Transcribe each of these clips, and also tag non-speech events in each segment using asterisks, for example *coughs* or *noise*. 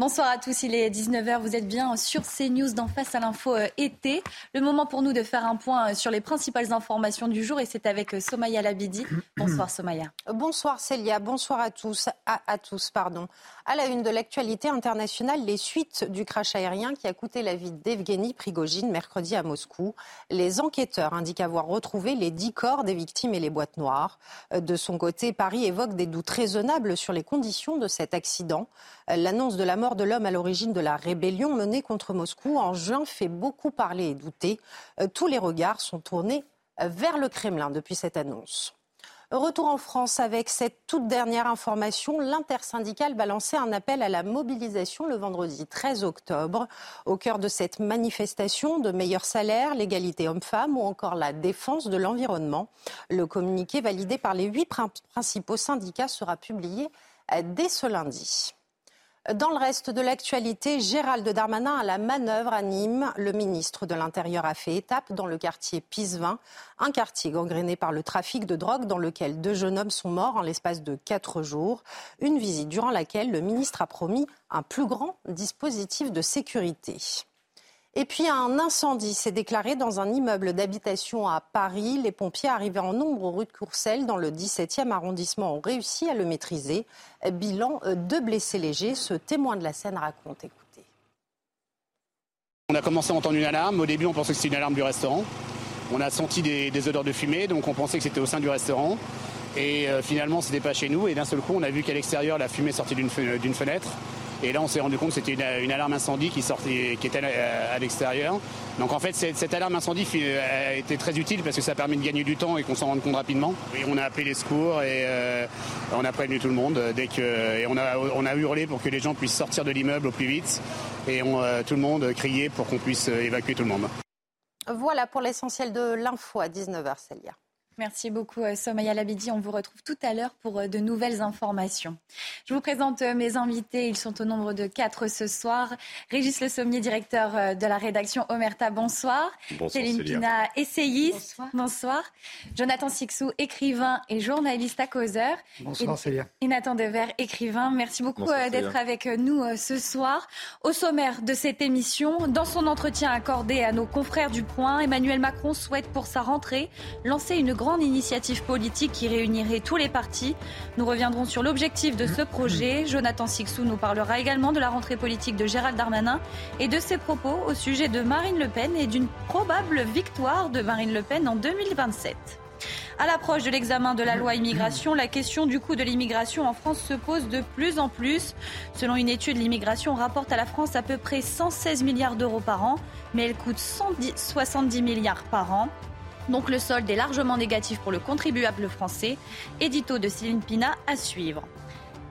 Bonsoir à tous, il est 19h, vous êtes bien sur CNews d'en face à l'info euh, été. Le moment pour nous de faire un point euh, sur les principales informations du jour et c'est avec euh, Somaya Labidi. *clears throat* Bonsoir Somaya. Bonsoir Célia, bonsoir à tous. À, à tous pardon. À la une de l'actualité internationale, les suites du crash aérien qui a coûté la vie d'Evgeny Prigogine mercredi à Moscou. Les enquêteurs indiquent avoir retrouvé les dix corps des victimes et les boîtes noires. De son côté, Paris évoque des doutes raisonnables sur les conditions de cet accident. L'annonce de la mort de l'homme à l'origine de la rébellion menée contre Moscou en juin fait beaucoup parler et douter. Euh, tous les regards sont tournés vers le Kremlin depuis cette annonce. Retour en France avec cette toute dernière information. L'intersyndicale va lancer un appel à la mobilisation le vendredi 13 octobre. Au cœur de cette manifestation de meilleurs salaires, l'égalité homme-femme ou encore la défense de l'environnement. Le communiqué validé par les huit principaux syndicats sera publié euh, dès ce lundi. Dans le reste de l'actualité, Gérald Darmanin à la manœuvre à Nîmes. Le ministre de l'Intérieur a fait étape dans le quartier Pisevin, un quartier gangréné par le trafic de drogue dans lequel deux jeunes hommes sont morts en l'espace de quatre jours. Une visite durant laquelle le ministre a promis un plus grand dispositif de sécurité. Et puis un incendie s'est déclaré dans un immeuble d'habitation à Paris. Les pompiers arrivés en nombre rue de Courcelles dans le 17e arrondissement ont réussi à le maîtriser. Bilan euh, de blessés légers. Ce témoin de la scène raconte. Écoutez. On a commencé à entendre une alarme. Au début, on pensait que c'était une alarme du restaurant. On a senti des, odeurs de fumée, donc on pensait que c'était au sein du restaurant. Et euh, finalement, ce n'était pas chez nous. Et d'un seul coup, on a vu qu'à l'extérieur, la fumée sortait d'une fenêtre. Et là, on s'est rendu compte que c'était une, alarme incendie qui, sortait, qui était à, l'extérieur. Donc en fait, cette, alarme incendie a été très utile parce que ça permet de gagner du temps et qu'on s'en rende compte rapidement. Et on a appelé les secours et euh, on a prévenu tout le monde. Dès que, et on a, hurlé pour que les gens puissent sortir de l'immeuble au plus vite. Et on, euh, tout le monde criait pour qu'on puisse évacuer tout le monde. Voilà pour l'essentiel de l'info à 19h, Célia. Merci beaucoup, euh, Somaya Labidi. On vous retrouve tout à l'heure pour euh, de nouvelles informations. Je vous présente euh, mes invités. Ils sont au nombre de quatre ce soir. Régis Le Sommier, directeur de la rédaction Omerta, bonsoir. Bonsoir. Céline Pina, essayiste. Bonsoir. Jonathan Sixou, écrivain et journaliste à causeur. Bonsoir, Célia. Et Nathan Dever, écrivain. Merci beaucoup d'être avec nous ce soir. Au sommaire de cette émission, dans son entretien accordé à nos confrères du Point, Emmanuel Macron souhaite pour sa rentrée lancer une grande grande initiative politique qui réunirait tous les partis. Nous reviendrons sur l'objectif de ce projet. Jonathan Sixou nous parlera également de la rentrée politique de Gérald Darmanin et de ses propos au sujet de Marine Le Pen et d'une probable victoire de Marine Le Pen en 2027. À l'approche de l'examen de la loi immigration, la question du coût de l'immigration en France se pose de plus en plus. Selon une étude, l'immigration rapporte à la France à peu près 116 milliards d'euros par an, mais elle coûte 170 milliards par an. Donc le solde est largement négatif pour le contribuable français. Édito de Céline Pina à suivre.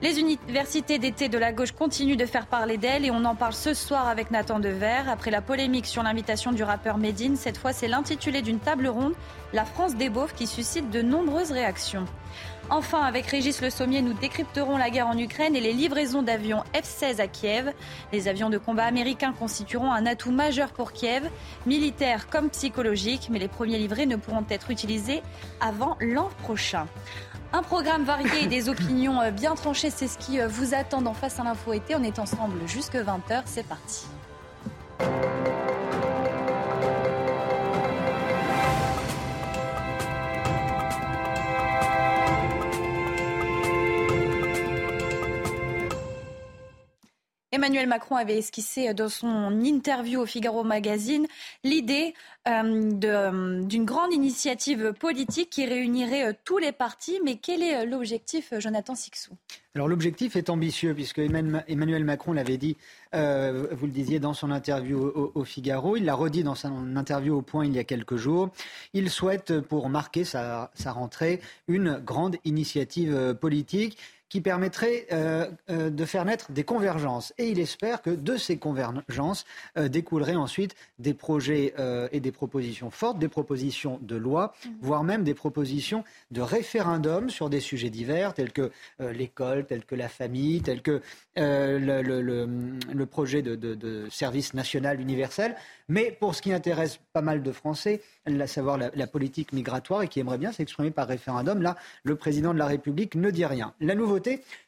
Les universités d'été de la gauche continuent de faire parler d'elles et on en parle ce soir avec Nathan Dever. Après la polémique sur l'invitation du rappeur Medine, cette fois c'est l'intitulé d'une table ronde, La France des beaufs, qui suscite de nombreuses réactions. Enfin, avec Régis Le Sommier, nous décrypterons la guerre en Ukraine et les livraisons d'avions F-16 à Kiev. Les avions de combat américains constitueront un atout majeur pour Kiev, militaire comme psychologique, mais les premiers livrés ne pourront être utilisés avant l'an prochain. Un programme varié et des *laughs* opinions bien tranchées, c'est ce qui vous attend en face à l'info été. On est ensemble jusque 20h, c'est parti. Emmanuel Macron avait esquissé dans son interview au Figaro Magazine l'idée euh, euh, d'une grande initiative politique qui réunirait euh, tous les partis. Mais quel est l'objectif, Jonathan Sixou? Alors l'objectif est ambitieux puisque Emmanuel Macron l'avait dit, vous le disiez dans son interview au, Figaro, il l'a redit dans son interview au Point il y a quelques jours. Il souhaite, pour marquer sa rentrée, une grande initiative politique qui permettrait euh, euh, de faire naître des convergences. Et il espère que de ces convergences euh, découleraient ensuite des projets et des propositions fortes, des propositions de loi, mmh. voire même des propositions de référendum sur des sujets divers tels que l'école, tels que la famille, tels que le, projet de, service national universel. Mais pour ce qui intéresse pas mal de Français, à savoir la, la politique migratoire et qui aimerait bien s'exprimer par référendum, là, le président de la République ne dit rien. La nouveauté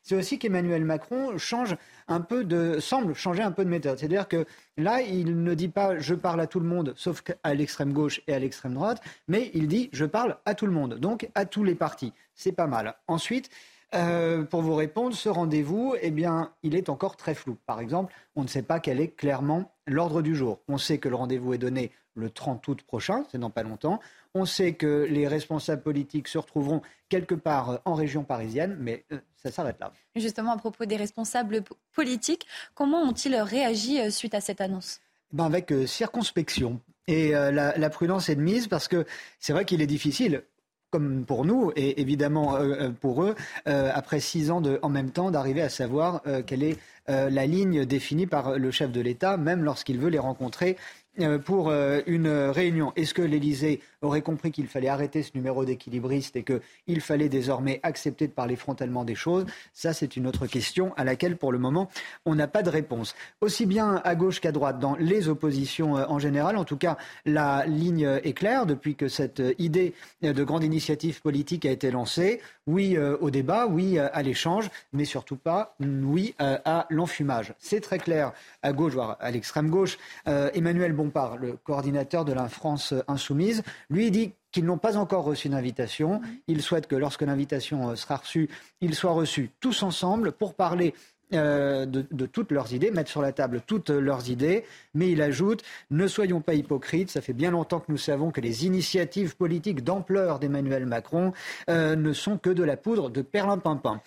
c'est aussi qu'Emmanuel Macron change un peu de, semble changer un peu de méthode. C'est-à-dire que là, il ne dit pas je parle à tout le monde, sauf à l'extrême gauche et à l'extrême droite, mais il dit je parle à tout le monde, donc à tous les partis. C'est pas mal. Ensuite, euh, pour vous répondre, ce rendez-vous, eh bien, il est encore très flou. Par exemple, on ne sait pas quel est clairement l'ordre du jour. On sait que le rendez-vous est donné le 30 août prochain, c'est dans pas longtemps. On sait que les responsables politiques se retrouveront quelque part euh, en région parisienne, mais euh, ça s'arrête là. Justement, à propos des responsables politiques, comment ont-ils réagi suite à cette annonce? Ben Avec circonspection. Et la, prudence est de mise parce que c'est vrai qu'il est difficile comme pour nous et évidemment euh, euh, pour eux, euh, après six ans de, en même temps, d'arriver à savoir quelle est la ligne définie par le chef de l'État, même lorsqu'il veut les rencontrer euh, pour euh, une réunion. Est-ce que l'Élysée aurait compris qu'il fallait arrêter ce numéro d'équilibriste et qu'il fallait désormais accepter de parler frontalement des choses? Ça, c'est une autre question à laquelle, pour le moment, on n'a pas de réponse. Aussi bien à gauche qu'à droite, dans les oppositions euh, en général, en tout cas, la ligne est claire depuis que cette idée de grande initiative politique a été lancée. Oui au débat, oui à l'échange, mais surtout pas oui à l'enfumage. C'est très clair à gauche, voire à l'extrême gauche. Emmanuel Bompard, le coordinateur de la France insoumise, lui dit qu'ils n'ont pas encore reçu d'invitation. Il souhaite que lorsque l'invitation euh, sera reçue, ils soient reçus tous ensemble pour parler euh, de, toutes leurs idées, mettre sur la table toutes leurs idées. Mais il ajoute, ne soyons pas hypocrites, ça fait bien longtemps que nous savons que les initiatives politiques d'ampleur d'Emmanuel Macron euh, ne sont que de la poudre de perlimpinpin.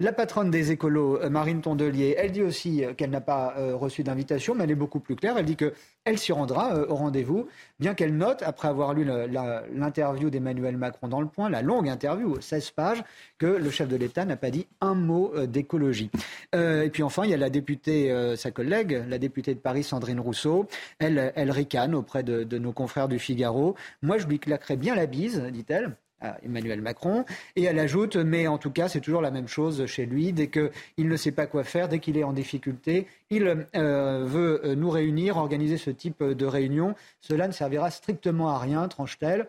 La patronne des écolos, euh, Marine Tondelier, elle dit aussi euh, qu'elle n'a pas euh, reçu d'invitation, mais elle est beaucoup plus claire. Elle dit qu'elle s'y rendra au rendez-vous, bien qu'elle note, après avoir lu l'interview d'Emmanuel Macron dans Le Point, la longue interview, 16 pages, que le chef de l'État n'a pas dit un mot d'écologie. et puis enfin, il y a la députée, sa collègue, la députée de Paris, Sandrine Rousseau. Elle, elle ricane auprès de, de nos confrères du Figaro. Moi, je lui claquerais bien la bise, dit-elle. Emmanuel Macron. Et elle ajoute, mais en tout cas, c'est toujours la même chose chez lui. Dès qu'il ne sait pas quoi faire, dès qu'il est en difficulté, il euh, veut nous réunir, organiser ce type de réunion. Cela ne servira strictement à rien, tranche-t-elle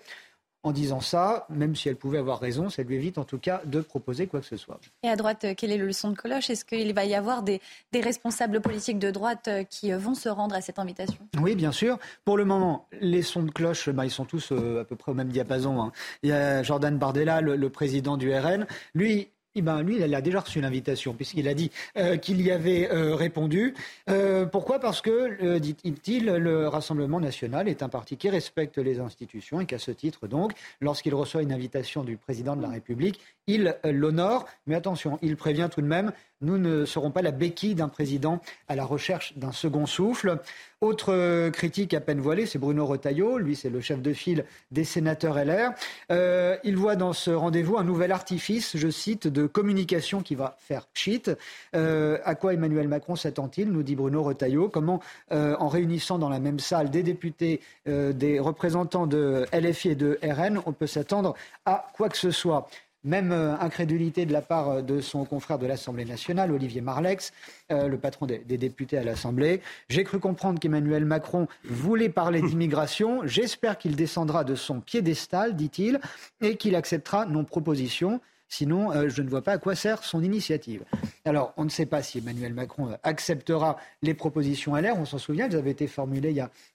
en disant ça, même si elle pouvait avoir raison, ça lui évite en tout cas de proposer quoi que ce soit. Et à droite, quelle est le leçon de cloche? Est-ce qu'il va y avoir des, responsables politiques de droite euh, qui euh, vont se rendre à cette invitation? Oui, bien sûr. Pour le moment, les sons de cloche, bah, ils sont tous euh, à peu près au même diapason. Hein. Il y a Jordan Bardella, le président du RN. Lui, eh ben, lui, il a déjà reçu l'invitation, puisqu'il a dit euh, qu'il y avait euh, répondu. Euh, pourquoi? Parce que, dit-il, le Rassemblement national est un parti qui respecte les institutions et qu'à ce titre, donc, lorsqu'il reçoit une invitation du président de la République, il l'honore. Mais attention, il prévient tout de même nous ne serons pas la béquille d'un président à la recherche d'un second souffle. Autre euh, critique à peine voilée, c'est Bruno Retailleau. Lui, c'est le chef de file des sénateurs LR. Euh, il voit dans ce rendez-vous un nouvel artifice, je cite, de communication qui va faire. Euh, à quoi Emmanuel Macron s'attend-il nous dit Bruno Retailleau. Comment, en réunissant dans la même salle des députés, des représentants de LFI et de RN, on peut s'attendre à quoi que ce soit? Même euh, incrédulité de la part euh, de son confrère de l'Assemblée nationale, Olivier Marlex, euh, le patron des, députés à l'Assemblée. J'ai cru comprendre qu'Emmanuel Macron voulait parler *laughs* d'immigration. J'espère qu'il descendra de son piédestal, dit-il, et qu'il acceptera nos propositions. Sinon, euh, je ne vois pas à quoi sert son initiative. Alors, on ne sait pas si Emmanuel Macron euh, acceptera les propositions LR. On s'en souvient, elles avaient été formulées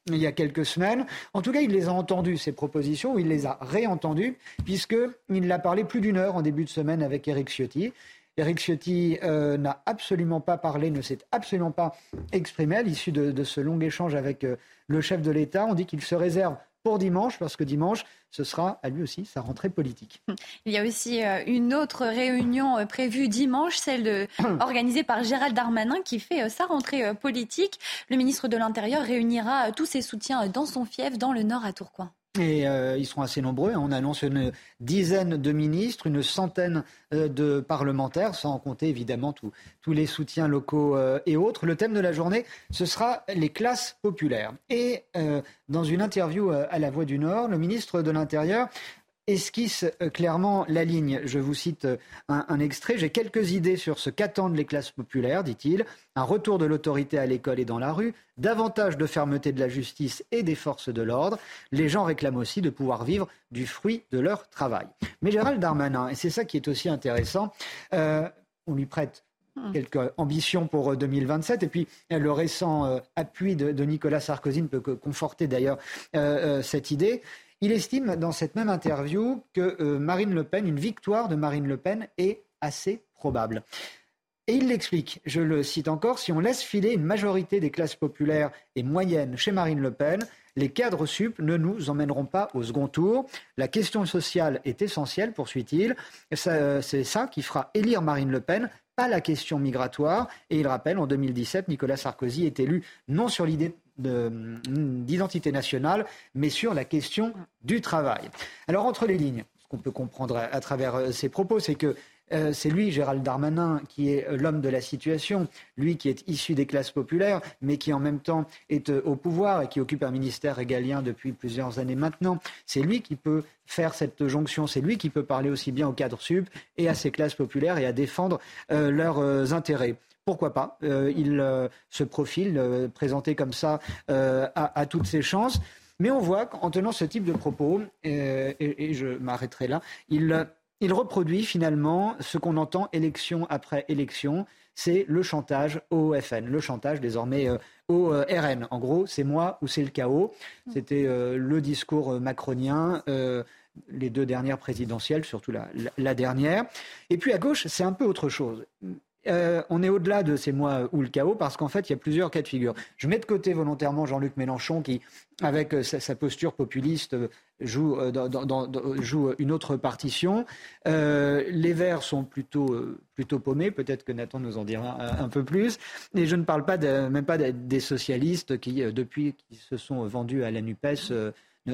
il y, a, quelques semaines. En tout cas, il les a entendues, ces propositions, ou il les a réentendues, puisqu'il l'a parlé plus d'une heure en début de semaine avec Éric Ciotti. Éric Ciotti euh, n'a absolument pas parlé, ne s'est absolument pas exprimé à l'issue de, ce long échange avec le chef de l'État. On dit qu'il se réserve pour dimanche, parce que dimanche, ce sera à lui aussi sa rentrée politique. *laughs* Il y a aussi euh, une autre réunion euh, prévue dimanche, celle de, *coughs* organisée par Gérald Darmanin, qui fait euh, sa rentrée politique. Le ministre de l'Intérieur réunira tous ses soutiens dans son fief, dans le nord à Tourcoing. Et euh, ils seront assez nombreux. On annonce une dizaine de ministres, une centaine euh, de parlementaires, sans compter évidemment tous les soutiens locaux euh, et autres. Le thème de la journée, ce sera les classes populaires. Et dans une interview à La Voix du Nord, le ministre de l'Intérieur esquisse euh, clairement la ligne. Je vous cite euh, un, extrait. J'ai quelques idées sur ce qu'attendent les classes populaires, dit-il. Un retour de l'autorité à l'école et dans la rue, davantage de fermeté de la justice et des forces de l'ordre. Les gens réclament aussi de pouvoir vivre du fruit de leur travail. Mais Gérald Darmanin, et c'est ça qui est aussi intéressant, euh, on lui prête hmm. quelques ambitions pour 2027. Et puis, le récent appui de, Nicolas Sarkozy ne peut que conforter d'ailleurs cette idée. Il estime dans cette même interview que Marine Le Pen, une victoire de Marine Le Pen est assez probable. Et il l'explique, je le cite encore, si on laisse filer une majorité des classes populaires et moyennes chez Marine Le Pen, les cadres sup ne nous emmèneront pas au second tour. La question sociale est essentielle, poursuit-il. C'est ça qui fera élire Marine Le Pen, pas la question migratoire. Et il rappelle, en 2017, Nicolas Sarkozy est élu non sur l'idée d'identité nationale, mais sur la question du travail. Alors, entre les lignes, ce qu'on peut comprendre à, travers euh, ces propos, c'est que euh, c'est lui, Gérald Darmanin, qui est euh, l'homme de la situation, lui qui est issu des classes populaires, mais qui en même temps est euh, au pouvoir et qui occupe un ministère régalien depuis plusieurs années maintenant. C'est lui qui peut faire cette jonction, c'est lui qui peut parler aussi bien au cadre sub et à ces classes populaires et à défendre leurs intérêts pourquoi pas Il se profile, présenté comme ça, à, toutes ses chances. Mais on voit qu'en tenant ce type de propos, et, je m'arrêterai là, il reproduit finalement ce qu'on entend élection après élection, c'est le chantage au FN, le chantage désormais euh, au euh, RN. En gros, c'est moi ou c'est le chaos. C'était euh, le discours macronien. les deux dernières présidentielles, surtout la, dernière. Et puis à gauche, c'est un peu autre chose. On est au-delà de c'est moi ou le chaos parce qu'en fait, il y a plusieurs cas de figure. Je mets de côté volontairement Jean-Luc Mélenchon qui, avec sa posture populiste, joue, euh, une autre partition. Euh, les Verts sont plutôt, euh, plutôt paumés. Peut-être que Nathan nous en dira un, peu plus. Et je ne parle pas même pas des socialistes qui, depuis qu'ils se sont vendus à la NUPES,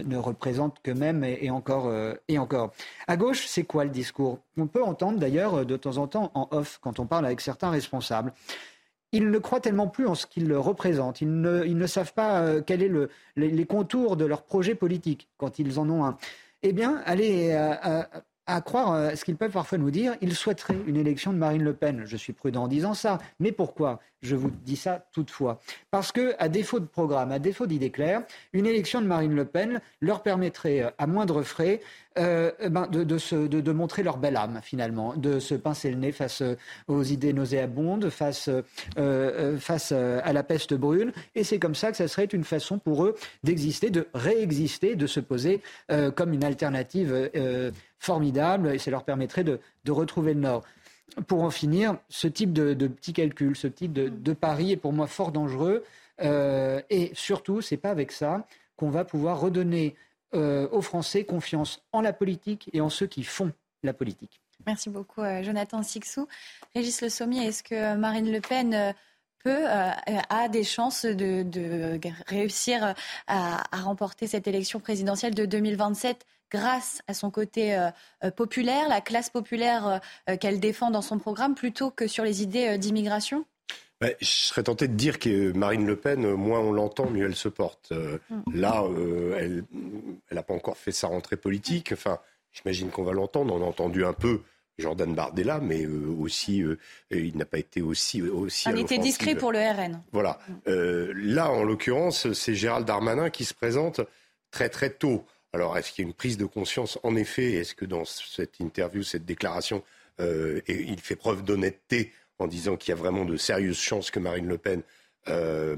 ne, représentent qu'eux-mêmes et, encore, et encore. À gauche, c'est quoi le discours? On peut entendre d'ailleurs de temps en temps en off quand on parle avec certains responsables ils ne croient tellement plus en ce qu'ils représentent. Ils ne, savent pas euh, quels sont les, contours de leur projet politique quand ils en ont un. Eh bien, allez euh, à, croire euh, ce qu'ils peuvent parfois nous dire, ils souhaiteraient une élection de Marine Le Pen. Je suis prudent en disant ça. Mais pourquoi je vous dis ça toutefois? Parce que, à défaut de programme, à défaut d'idées claires, une élection de Marine Le Pen leur permettrait, euh, à moindre frais, euh, eh ben, de, montrer leur belle âme, finalement, de se pincer le nez face euh, aux idées nauséabondes, face, face à la peste brune. Et c'est comme ça que ça serait une façon pour eux d'exister, de réexister, de se poser comme une alternative formidable. Et ça leur permettrait de retrouver le Nord pour en finir, ce type de, petits calculs, ce type de, pari est pour moi fort dangereux. Euh, et surtout, ce n'est pas avec ça qu'on va pouvoir redonner euh, aux Français confiance en la politique et en ceux qui font la politique. Merci beaucoup, euh, Jonathan Sixou. Régis Le Sommier, est-ce que Marine Le Pen peut, a des chances de, réussir à, remporter cette élection présidentielle de 2027 grâce à son côté euh, euh, populaire, la classe populaire euh, qu'elle défend dans son programme, plutôt que sur les idées d'immigration? Bah, je serais tenté de dire que Marine Le Pen, moins on l'entend, mieux elle se porte. Mm. Là, elle n'a pas encore fait sa rentrée politique. Enfin, j'imagine qu'on va l'entendre. On a entendu un peu Jordan Bardella, mais aussi, il n'a pas été aussi. aussi On était discret pour le RN. Voilà. Mm. là, en l'occurrence, c'est Gérald Darmanin qui se présente très très tôt. Alors, est-ce qu'il y a une prise de conscience En effet, est-ce que dans cette interview, cette déclaration, euh, il fait preuve d'honnêteté en disant qu'il y a vraiment de sérieuses chances que Marine Le Pen euh,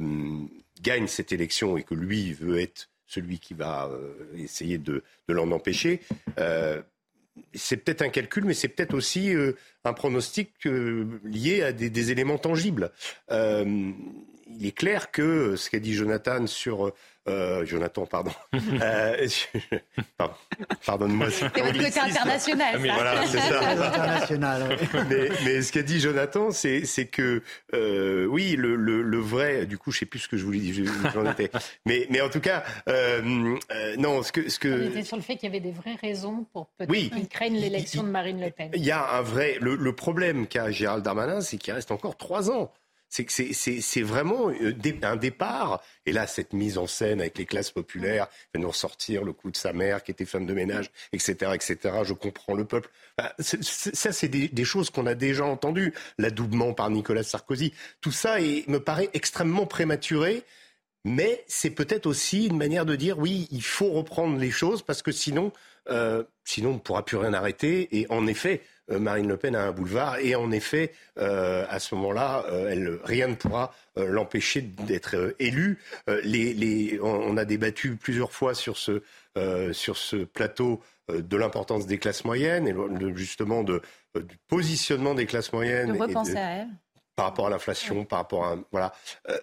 gagne cette élection et que lui veut être celui qui va euh, essayer de, l'en empêcher c'est peut-être un calcul, mais c'est peut-être aussi un pronostic lié à des, éléments tangibles. il est clair que ce qu'a dit Jonathan sur euh, Jonathan, pardon. *laughs* euh, Pardonne-moi. C'est votre côté international. Ah, mais voilà, c'est ça. international. mais, mais, ce qu'a dit Jonathan, c'est que euh, oui, le, le, le, vrai. Du coup, je sais plus ce que je voulais dire. J'en étais. Mais, mais en tout cas, euh, euh, non. Ce que, ce que. On était sur le fait qu'il y avait des vraies raisons pour peut-être oui, qu'ils craignent l'élection de Marine Le Pen. Il y a un vrai. Le, le problème qu'a Gérald Darmanin, c'est qu'il reste encore trois ans c'est que c'est vraiment euh, un départ. Et là, cette mise en scène avec les classes populaires, fait nous ressortir le coup de sa mère qui était femme de ménage, etc., etc. Je comprends le peuple. ça, c'est des, choses qu'on a déjà entendues. L'adoubement par Nicolas Sarkozy. Tout ça me paraît extrêmement prématuré. Mais c'est peut-être aussi une manière de dire oui, il faut reprendre les choses parce que sinon, euh, sinon on ne pourra plus rien arrêter. Et en effet, Marine Le Pen a un boulevard. Et en effet, à ce moment-là, rien ne pourra l'empêcher d'être élue. on, a débattu plusieurs fois sur ce, sur ce plateau de l'importance des classes moyennes et justement de, du positionnement des classes moyennes. De repenser à elles par rapport à l'inflation, par rapport à voilà. Euh,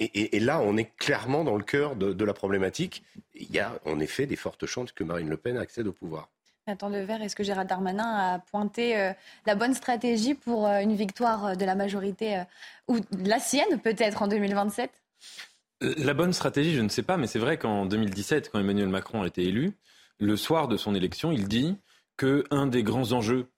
et, là, on est clairement dans le cœur de, la problématique. Il y a en effet des fortes chances que Marine Le Pen accède au pouvoir. Attends de verre, est-ce que Gérald Darmanin a pointé euh, la bonne stratégie pour euh, une victoire de la majorité ou la sienne peut-être en 2027 La bonne stratégie, je ne sais pas, mais c'est vrai qu'en 2017, quand Emmanuel Macron a été élu, le soir de son élection, il dit que un des grands enjeux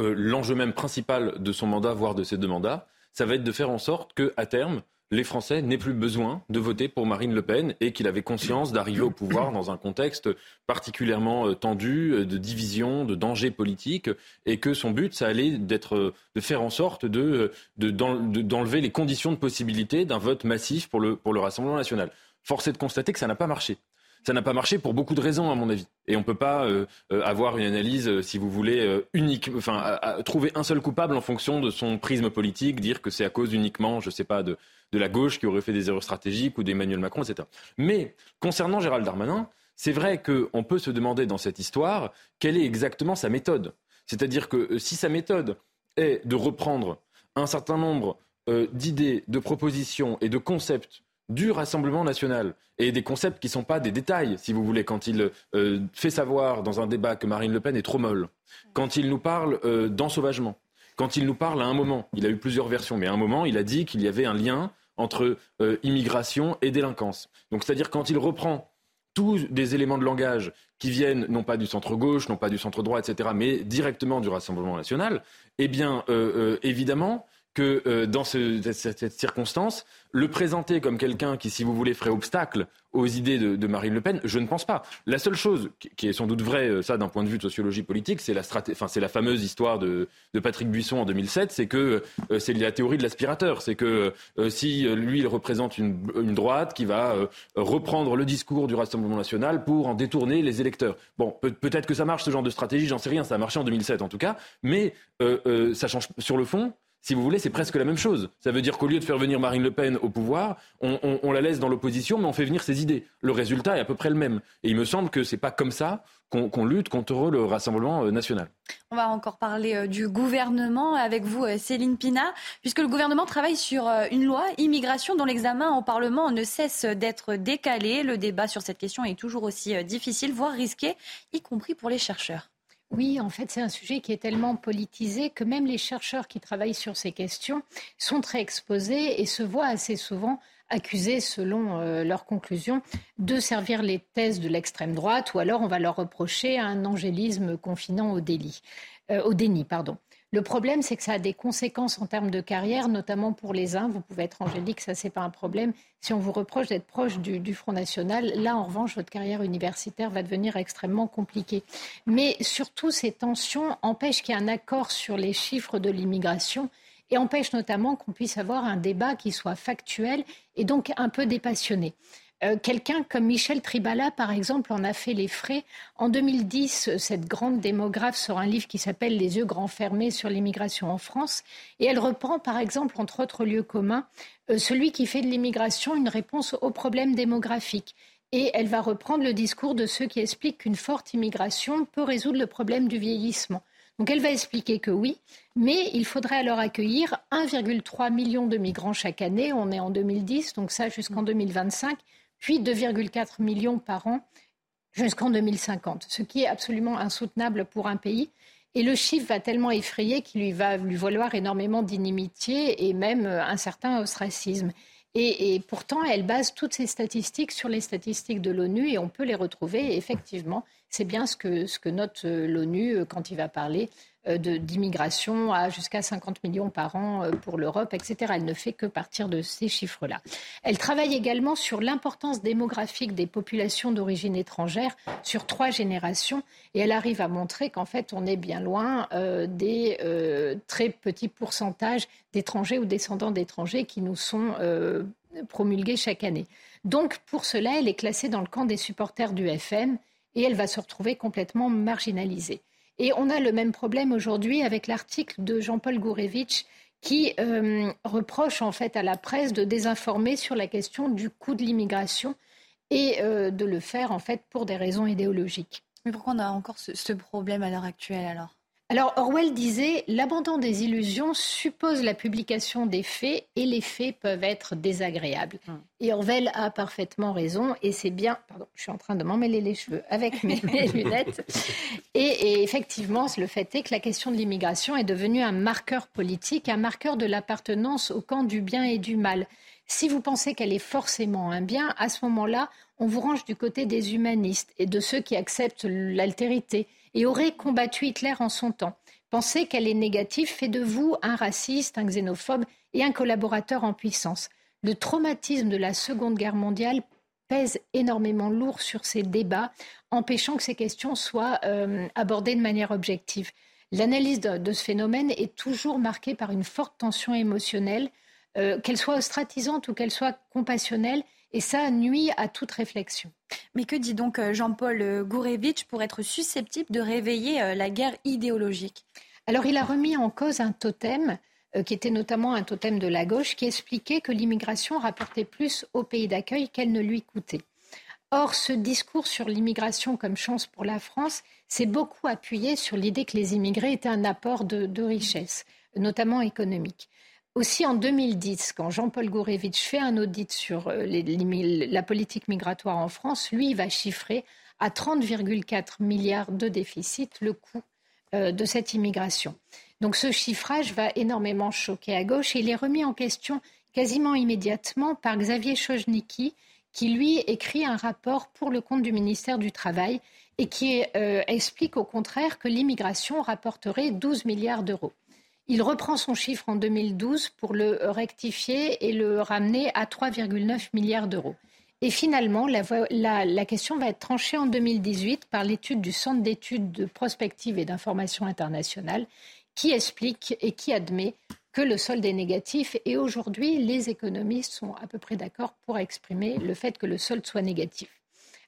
euh, l'enjeu même principal de son mandat, voire de ses deux mandats, ça va être de faire en sorte qu'à terme, les Français n'aient plus besoin de voter pour Marine Le Pen et qu'il avait conscience d'arriver au pouvoir dans un contexte particulièrement euh, tendu, euh, de division, de danger politique, et que son but, ça allait d'être, de faire en sorte de, d'enlever les conditions de possibilité d'un vote massif pour le, pour le Rassemblement national. Force est de constater que ça n'a pas marché. Ça n'a pas marché pour beaucoup de raisons, à mon avis. Et on ne peut pas euh, euh, avoir une analyse, euh, si vous voulez, unique, enfin, trouver un seul coupable en fonction de son prisme politique, dire que c'est à cause uniquement, je ne sais pas, de, de la gauche qui aurait fait des erreurs stratégiques ou d'Emmanuel Macron, etc. Mais concernant Gérald Darmanin, c'est vrai qu'on peut se demander dans cette histoire quelle est exactement sa méthode. C'est-à-dire que si sa méthode est de reprendre un certain nombre d'idées, de propositions et de concepts du Rassemblement national et des concepts qui ne sont pas des détails, si vous voulez, quand il euh, fait savoir dans un débat que Marine Le Pen est trop molle, quand il nous parle euh, d'ensauvagement, quand il nous parle à un moment, il a eu plusieurs versions, mais à un moment, il a dit qu'il y avait un lien entre euh, immigration et délinquance. Donc c'est-à-dire quand il reprend tous des éléments de langage qui viennent non pas du centre-gauche, non pas du centre-droit, etc., mais directement du Rassemblement national, eh bien, évidemment, que euh, dans cette, circonstance, le présenter comme quelqu'un qui, si vous voulez, ferait obstacle aux idées de, Marine Le Pen, je ne pense pas. La seule chose qui, est sans doute vraie, euh, ça d'un point de vue de sociologie politique, c'est la, enfin, la fameuse histoire de, Patrick Buisson en 2007, c'est que euh, c'est la théorie de l'aspirateur. C'est que si lui, il représente une, droite qui va reprendre le discours du Rassemblement national pour en détourner les électeurs. Bon, peut-être que ça marche ce genre de stratégie, j'en sais rien, ça a marché en 2007 en tout cas, mais ça change sur le fond si vous voulez, c'est presque la même chose. Ça veut dire qu'au lieu de faire venir Marine Le Pen au pouvoir, on, la laisse dans l'opposition, mais on fait venir ses idées. Le résultat est à peu près le même. Et il me semble que ce n'est pas comme ça qu'on lutte contre le Rassemblement euh, national. On va encore parler euh, du gouvernement avec vous, euh, Céline Pina, puisque le gouvernement travaille sur une loi immigration dont l'examen au Parlement ne cesse d'être décalé. Le débat sur cette question est toujours aussi difficile, voire risqué, y compris pour les chercheurs. Oui, en fait, c'est un sujet qui est tellement politisé que même les chercheurs qui travaillent sur ces questions sont très exposés et se voient assez souvent accusés, selon euh, leurs conclusions, de servir les thèses de l'extrême droite ou alors on va leur reprocher un angélisme confinant au délit, euh, au déni. Pardon. Le problème, c'est que ça a des conséquences en termes de carrière, notamment pour les uns. Vous pouvez être angélique, ça, c'est pas un problème. Si on vous reproche d'être proche du, Front National, là, en revanche, votre carrière universitaire va devenir extrêmement compliquée. Mais surtout, ces tensions empêchent qu'il y ait un accord sur les chiffres de l'immigration et empêchent notamment qu'on puisse avoir un débat qui soit factuel et donc un peu dépassionné. Euh, quelqu'un comme Michel Tribala, par exemple, en a fait les frais. En 2010, cette grande démographe sort un livre qui s'appelle Les yeux grands fermés sur l'immigration en France. Et elle reprend, par exemple, entre autres lieux communs, euh, celui qui fait de l'immigration une réponse aux problèmes démographiques. Et elle va reprendre le discours de ceux qui expliquent qu'une forte immigration peut résoudre le problème du vieillissement. Donc elle va expliquer que oui, mais il faudrait alors accueillir 1,3 million de migrants chaque année. On est en 2010, donc ça jusqu'en 2025 puis 2,4 millions par an jusqu'en 2050, ce qui est absolument insoutenable pour un pays. Et le chiffre va tellement effrayer qu'il lui va lui valoir énormément d'inimitié et même un certain ostracisme. Et, pourtant, elle base toutes ses statistiques sur les statistiques de l'ONU et on peut les retrouver. Et effectivement, c'est bien ce que, note l'ONU quand il va parler euh, d'immigration à jusqu'à 50 millions par an euh, pour l'Europe, etc. Elle ne fait que partir de ces chiffres-là. Elle travaille également sur l'importance démographique des populations d'origine étrangère sur trois générations et elle arrive à montrer qu'en fait on est bien loin euh, des très petits pourcentages d'étrangers ou descendants d'étrangers qui nous sont promulgués chaque année. Donc pour cela, elle est classée dans le camp des supporters du FN et elle va se retrouver complètement marginalisée. Et on a le même problème aujourd'hui avec l'article de Jean-Paul Gourevitch qui euh, reproche en fait à la presse de désinformer sur la question du coût de l'immigration et euh, de le faire en fait pour des raisons idéologiques. Mais pourquoi on a encore ce problème à l'heure actuelle alors? Alors Orwell disait L'abandon des illusions suppose la publication des faits et les faits peuvent être désagréables. Hum. Et Orwell a parfaitement raison et c'est bien. Pardon, je suis en train de m'emmêler les cheveux avec mes, *laughs* lunettes. Et, effectivement, le fait est que la question de l'immigration est devenue un marqueur politique, un marqueur de l'appartenance au camp du bien et du mal. Si vous pensez qu'elle est forcément un bien, à ce moment-là, on vous range du côté des humanistes et de ceux qui acceptent l'altérité et aurait combattu Hitler en son temps. Penser qu'elle est négative fait de vous un raciste, un xénophobe et un collaborateur en puissance. Le traumatisme de la Seconde Guerre mondiale pèse énormément lourd sur ces débats, empêchant que ces questions soient euh, abordées de manière objective. L'analyse de, ce phénomène est toujours marquée par une forte tension émotionnelle, euh, qu'elle soit ostratisante ou qu'elle soit compassionnelle, et ça nuit à toute réflexion. Mais que dit donc euh, Jean-Paul euh, Gourevitch pour être susceptible de réveiller euh, la guerre idéologique? Alors il a remis en cause un totem qui était notamment un totem de la gauche, qui expliquait que l'immigration rapportait plus au pays d'accueil qu'elle ne lui coûtait. Or, ce discours sur l'immigration comme chance pour la France s'est beaucoup appuyé sur l'idée que les immigrés étaient un apport de, de richesse, notamment économique. Aussi en 2010, quand Jean-Paul Gourevitch fait un audit sur euh, la politique migratoire en France, lui, il va chiffrer à 30,4 milliards de déficit le coût euh, de cette immigration. Donc ce chiffrage va énormément choquer à gauche et il est remis en question quasiment immédiatement par Xavier Chojniki, qui lui écrit un rapport pour le compte du ministère du Travail et qui euh, explique au contraire que l'immigration rapporterait 12 milliards d'euros. Il reprend son chiffre en 2012 pour le rectifier et le ramener à 3,9 milliards d'euros. Et finalement, la, question va être tranchée en 2018 par l'étude du Centre d'études de prospective et d'information internationale qui explique et qui admet que le solde est négatif. Et aujourd'hui, les économistes sont à peu près d'accord pour exprimer le fait que le solde soit négatif.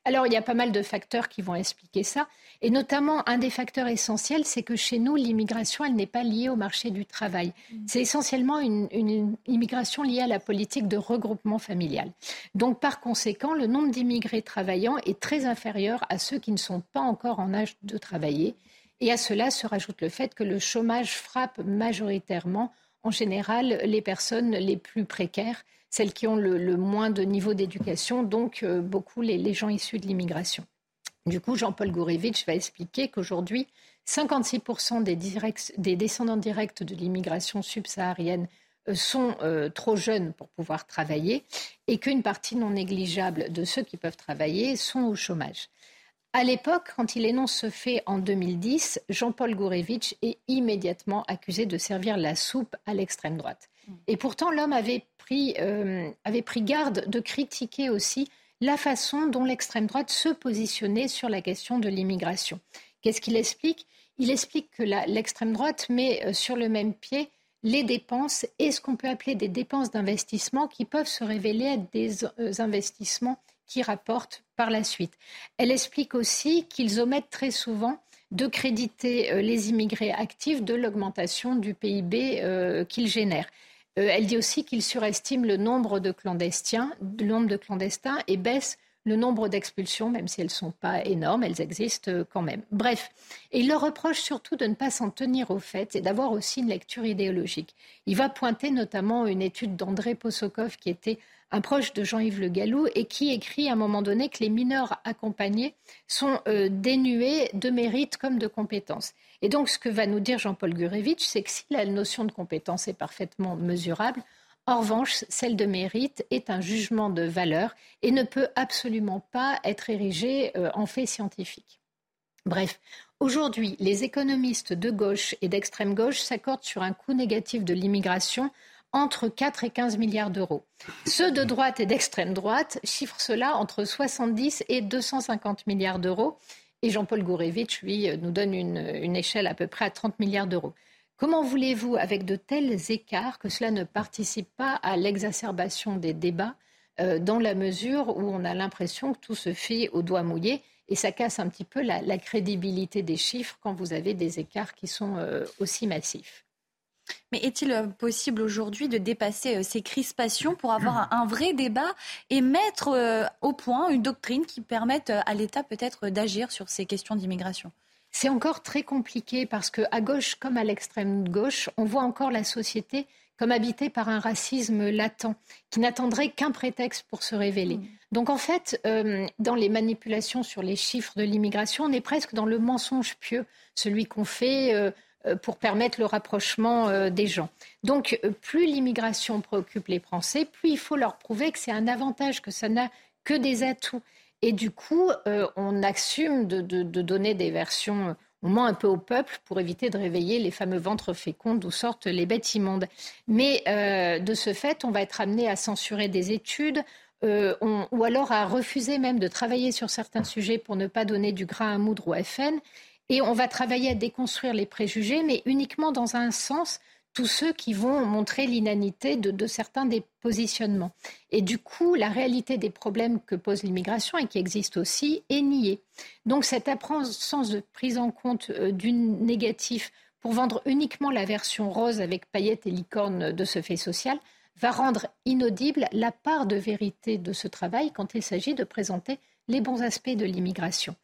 Alors, il y a pas mal de facteurs qui vont expliquer ça. Et notamment, un des facteurs essentiels, c'est que chez nous, l'immigration, elle n'est pas liée au marché du travail. Mm. C'est essentiellement une, immigration liée à la politique de regroupement familial. Donc, par conséquent, le nombre d'immigrés travaillants est très inférieur à ceux qui ne sont pas encore en âge de travailler. Et à cela se rajoute le fait que le chômage frappe majoritairement, en général, les personnes les plus précaires celles qui ont le, moins de niveau d'éducation, donc euh, beaucoup les, gens issus de l'immigration. Du coup, Jean-Paul Gourevitch va expliquer qu'aujourd'hui, 56% des, des, descendants directs de l'immigration subsaharienne euh, sont euh, trop jeunes pour pouvoir travailler et qu'une partie non négligeable de ceux qui peuvent travailler sont au chômage. À l'époque, quand il énonce ce fait en 2010, Jean-Paul Gourevitch est immédiatement accusé de servir la soupe à l'extrême droite. Mm. Et pourtant, l'homme avait pris, euh, avait pris garde de critiquer aussi la façon dont l'extrême droite se positionnait sur la question de l'immigration. Qu'est-ce qu'il explique? Il explique que l'extrême droite met euh, sur le même pied les dépenses et ce qu'on peut appeler des dépenses d'investissement qui peuvent se révéler être des euh, investissements qui rapportent par la suite. Elle explique aussi qu'ils omettent très souvent de créditer les immigrés actifs de l'augmentation du PIB qu'ils génèrent. Euh, elle dit aussi qu'il surestime le nombre de clandestins, le nombre de clandestins et baisse le nombre d'expulsions, même si elles ne sont pas énormes, elles existent euh, quand même. Bref, et il leur reproche surtout de ne pas s'en tenir au fait et d'avoir aussi une lecture idéologique. Il va pointer notamment une étude d'André Posokov, qui était un proche de Jean-Yves Le Gallou, et qui écrit à un moment donné que les mineurs accompagnés sont euh, dénués de mérite comme de compétences. Et donc, ce que va nous dire Jean-Paul Gurevitch, c'est que si la notion de compétence est parfaitement mesurable, en revanche, celle de mérite est un jugement de valeur et ne peut absolument pas être érigée euh, en fait scientifique. Bref, aujourd'hui, les économistes de gauche et d'extrême gauche s'accordent sur un coût négatif de l'immigration entre 4 et 15 milliards d'euros. Ceux de droite et d'extrême droite chiffrent cela entre 70 et 250 milliards d'euros. Et Jean-Paul Gourevitch, lui, nous donne une, échelle à peu près à 30 milliards d'euros. Comment voulez-vous, avec de tels écarts, que cela ne participe pas à l'exacerbation des débats, euh, dans la mesure où on a l'impression que tout se fait au doigt mouillé Et ça casse un petit peu la, crédibilité des chiffres quand vous avez des écarts qui sont aussi massifs? Mais est-il euh, possible aujourd'hui de dépasser euh, ces crispations pour avoir un, vrai débat et mettre euh, au point une doctrine qui permette à l'État peut-être d'agir sur ces questions d'immigration? C'est encore très compliqué parce qu'à gauche comme à l'extrême gauche, on voit encore la société comme habitée par un racisme latent qui n'attendrait qu'un prétexte pour se révéler. Mmh. Donc en fait, dans les manipulations sur les chiffres de l'immigration, on est presque dans le mensonge pieux, celui qu'on fait euh, pour permettre le rapprochement euh, des gens. Donc, euh, plus l'immigration préoccupe les Français, plus il faut leur prouver que c'est un avantage, que ça n'a que des atouts. Et du coup, on assume de, donner des versions, on ment un peu au peuple pour éviter de réveiller les fameux ventres féconds d'où sortent les bêtes immondes. Mais de ce fait, on va être amené à censurer des études, ou alors à refuser même de travailler sur certains sujets pour ne pas donner du grain à moudre au FN. Et on va travailler à déconstruire les préjugés, mais uniquement dans un sens, tous ceux qui vont montrer l'inanité de, certains des positionnements. Et du coup, la réalité des problèmes que pose l'immigration et qui existe aussi est niée. Donc cette absence de prise en compte euh, du négatif pour vendre uniquement la version rose avec paillettes et licornes de ce fait social va rendre inaudible la part de vérité de ce travail quand il s'agit de présenter les bons aspects de l'immigration.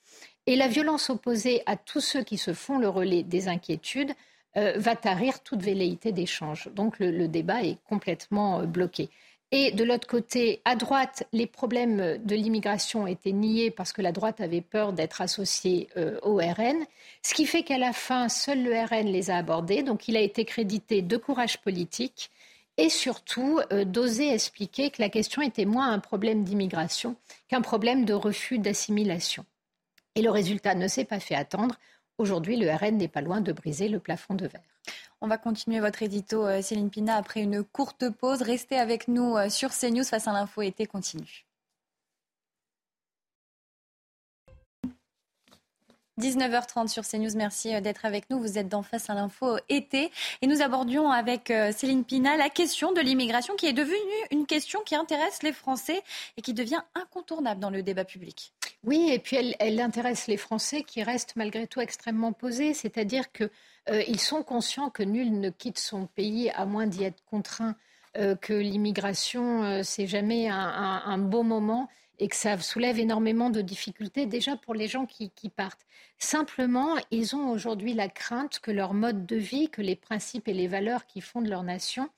Et la violence opposée à tous ceux qui se font le relais des inquiétudes euh, va tarir toute velléité d'échange. Donc le, débat est complètement euh, bloqué. Et de l'autre côté, à droite, les problèmes de l'immigration étaient niés parce que la droite avait peur d'être associée euh, au RN, ce qui fait qu'à la fin, seul le RN les a abordés. Donc il a été crédité de courage politique et surtout d'oser expliquer que la question était moins un problème d'immigration qu'un problème de refus d'assimilation. Et le résultat ne s'est pas fait attendre. Aujourd'hui, le RN n'est pas loin de briser le plafond de verre. On va continuer votre édito, euh, Céline Pina, après une courte pause. Restez avec nous euh, sur CNews face à l'info été continue. 19h30 sur CNews. Merci euh, d'être avec nous. Vous êtes dans Face à l'info été. Et nous abordions avec Céline Pina la question de l'immigration qui est devenue une question qui intéresse les Français et qui devient incontournable dans le débat public. Oui, et puis elle, intéresse les Français qui restent malgré tout extrêmement posés. C'est-à-dire qu'ils euh, sont conscients que nul ne quitte son pays à moins d'y être contraint. que l'immigration, c'est jamais un, beau moment et que ça soulève énormément de difficultés déjà pour les gens qui, partent. Simplement, ils ont aujourd'hui la crainte que leur mode de vie, que les principes et les valeurs qui fondent leur nation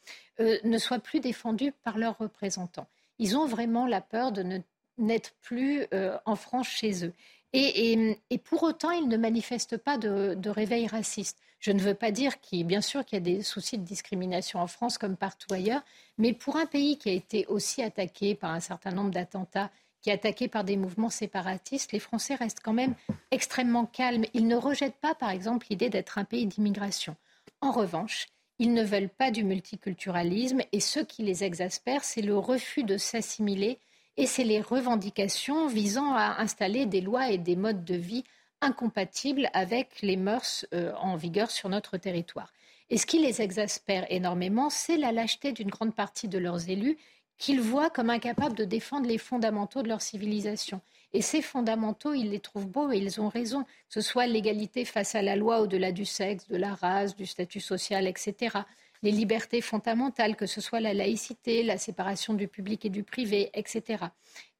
euh, ne soient plus défendus par leurs représentants. Ils ont vraiment la peur de ne n'être plus euh, en France chez eux. Et, pour autant, ils ne manifestent pas de, réveil raciste. Je ne veux pas dire qu'il, bien sûr qu'il y a des soucis de discrimination en France comme partout ailleurs, mais pour un pays qui a été aussi attaqué par un certain nombre d'attentats qui est attaqué par des mouvements séparatistes, les Français restent quand même extrêmement calmes. Ils ne rejettent pas, par exemple, l'idée d'être un pays d'immigration. En revanche, ils ne veulent pas du multiculturalisme et ce qui les exaspère, c'est le refus de s'assimiler et c'est les revendications visant à installer des lois et des modes de vie incompatibles avec les mœurs euh, en vigueur sur notre territoire. Et ce qui les exaspère énormément, c'est la lâcheté d'une grande partie de leurs élus qu'ils voient comme incapables de défendre les fondamentaux de leur civilisation. Et ces fondamentaux, ils les trouvent beaux et ils ont raison, que ce soit l'égalité face à la loi au-delà du sexe, de la race, du statut social, etc. Les libertés fondamentales, que ce soit la laïcité, la séparation du public et du privé, etc.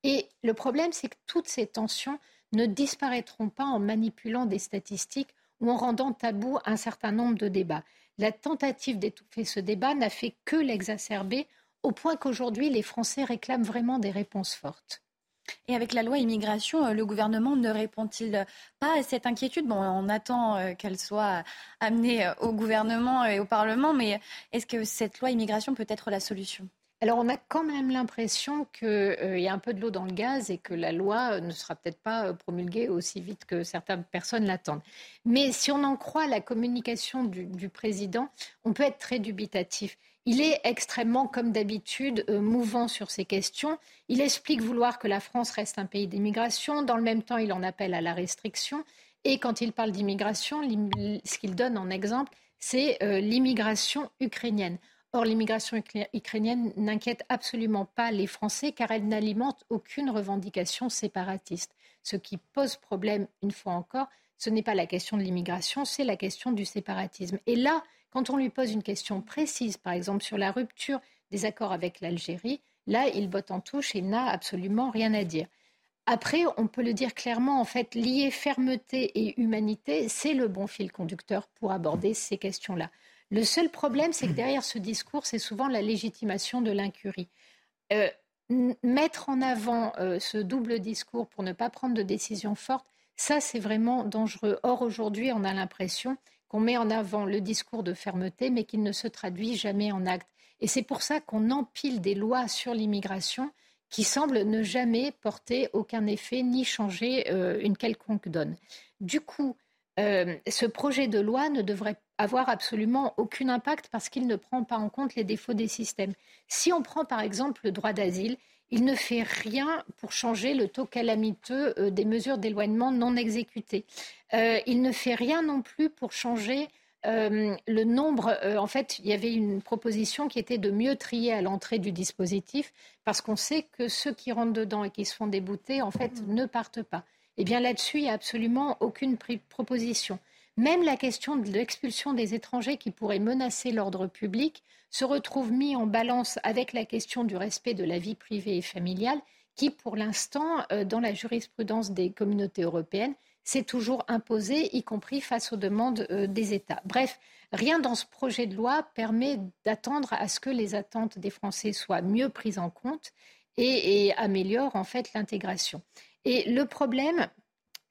Et le problème, c'est que toutes ces tensions ne disparaîtront pas en manipulant des statistiques ou en rendant tabou un certain nombre de débats. La tentative d'étouffer ce débat n'a fait que l'exacerber au point qu'aujourd'hui, les Français réclament vraiment des réponses fortes. Et avec la loi immigration, euh, le gouvernement ne répond-il pas à cette inquiétude? Bon, on attend euh, qu'elle soit amenée euh, au gouvernement et au Parlement, mais est-ce que cette loi immigration peut être la solution? Alors on a quand même l'impression qu'il y a un peu de l'eau dans le gaz et que la loi ne sera peut-être pas promulguée aussi vite que certaines personnes l'attendent. Mais si on en croit la communication du président, on peut être très dubitatif. Il est extrêmement, comme d'habitude, euh, mouvant sur ces questions. Il explique vouloir que la France reste un pays d'immigration. Dans le même temps, il en appelle à la restriction. Et quand il parle d'immigration, ce qu'il donne en exemple, c'est euh, l'immigration ukrainienne. Or, l'immigration ukrainienne n'inquiète absolument pas les Français car elle n'alimente aucune revendication séparatiste. Ce qui pose problème, une fois encore, ce n'est pas la question de l'immigration, c'est la question du séparatisme. Et là, quand on lui pose une question précise, par exemple sur la rupture des accords avec l'Algérie, là, il botte en touche et n'a absolument rien à dire. Après, on peut le dire clairement, en fait, lier fermeté et humanité, c'est le bon fil conducteur pour aborder ces questions-là. Le seul problème, c'est que derrière ce discours, c'est souvent la légitimation de l'incurie. Euh, mettre en avant euh, ce double discours pour ne pas prendre de décision forte, ça, c'est vraiment dangereux. Or, aujourd'hui, on a l'impression qu'on met en avant le discours de fermeté, mais qu'il ne se traduit jamais en actes. Et c'est pour ça qu'on empile des lois sur l'immigration qui semble ne jamais porter aucun effet ni changer euh, une quelconque donne. Du coup, euh, ce projet de loi ne devrait avoir absolument aucun impact parce qu'il ne prend pas en compte les défauts des systèmes. Si on prend par exemple le droit d'asile, il ne fait rien pour changer le taux calamiteux euh, des mesures d'éloignement non exécutées. il ne fait rien non plus pour changer euh, le nombre, euh, en fait, il y avait une proposition qui était de mieux trier à l'entrée du dispositif, parce qu'on sait que ceux qui rentrent dedans et qui se font débouter, en fait, mmh. ne partent pas. Eh bien, là-dessus, il n'y a absolument aucune proposition. Même la question de l'expulsion des étrangers qui pourraient menacer l'ordre public se retrouve mis en balance avec la question du respect de la vie privée et familiale, qui, pour l'instant, euh, dans la jurisprudence des communautés européennes, c'est toujours imposé, y compris face aux demandes euh, des États. Bref, rien dans ce projet de loi permet d'attendre à ce que les attentes des Français soient mieux prises en compte et, améliore en fait l'intégration. Et le problème,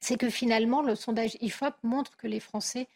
c'est que finalement, le sondage IFOP montre que les Français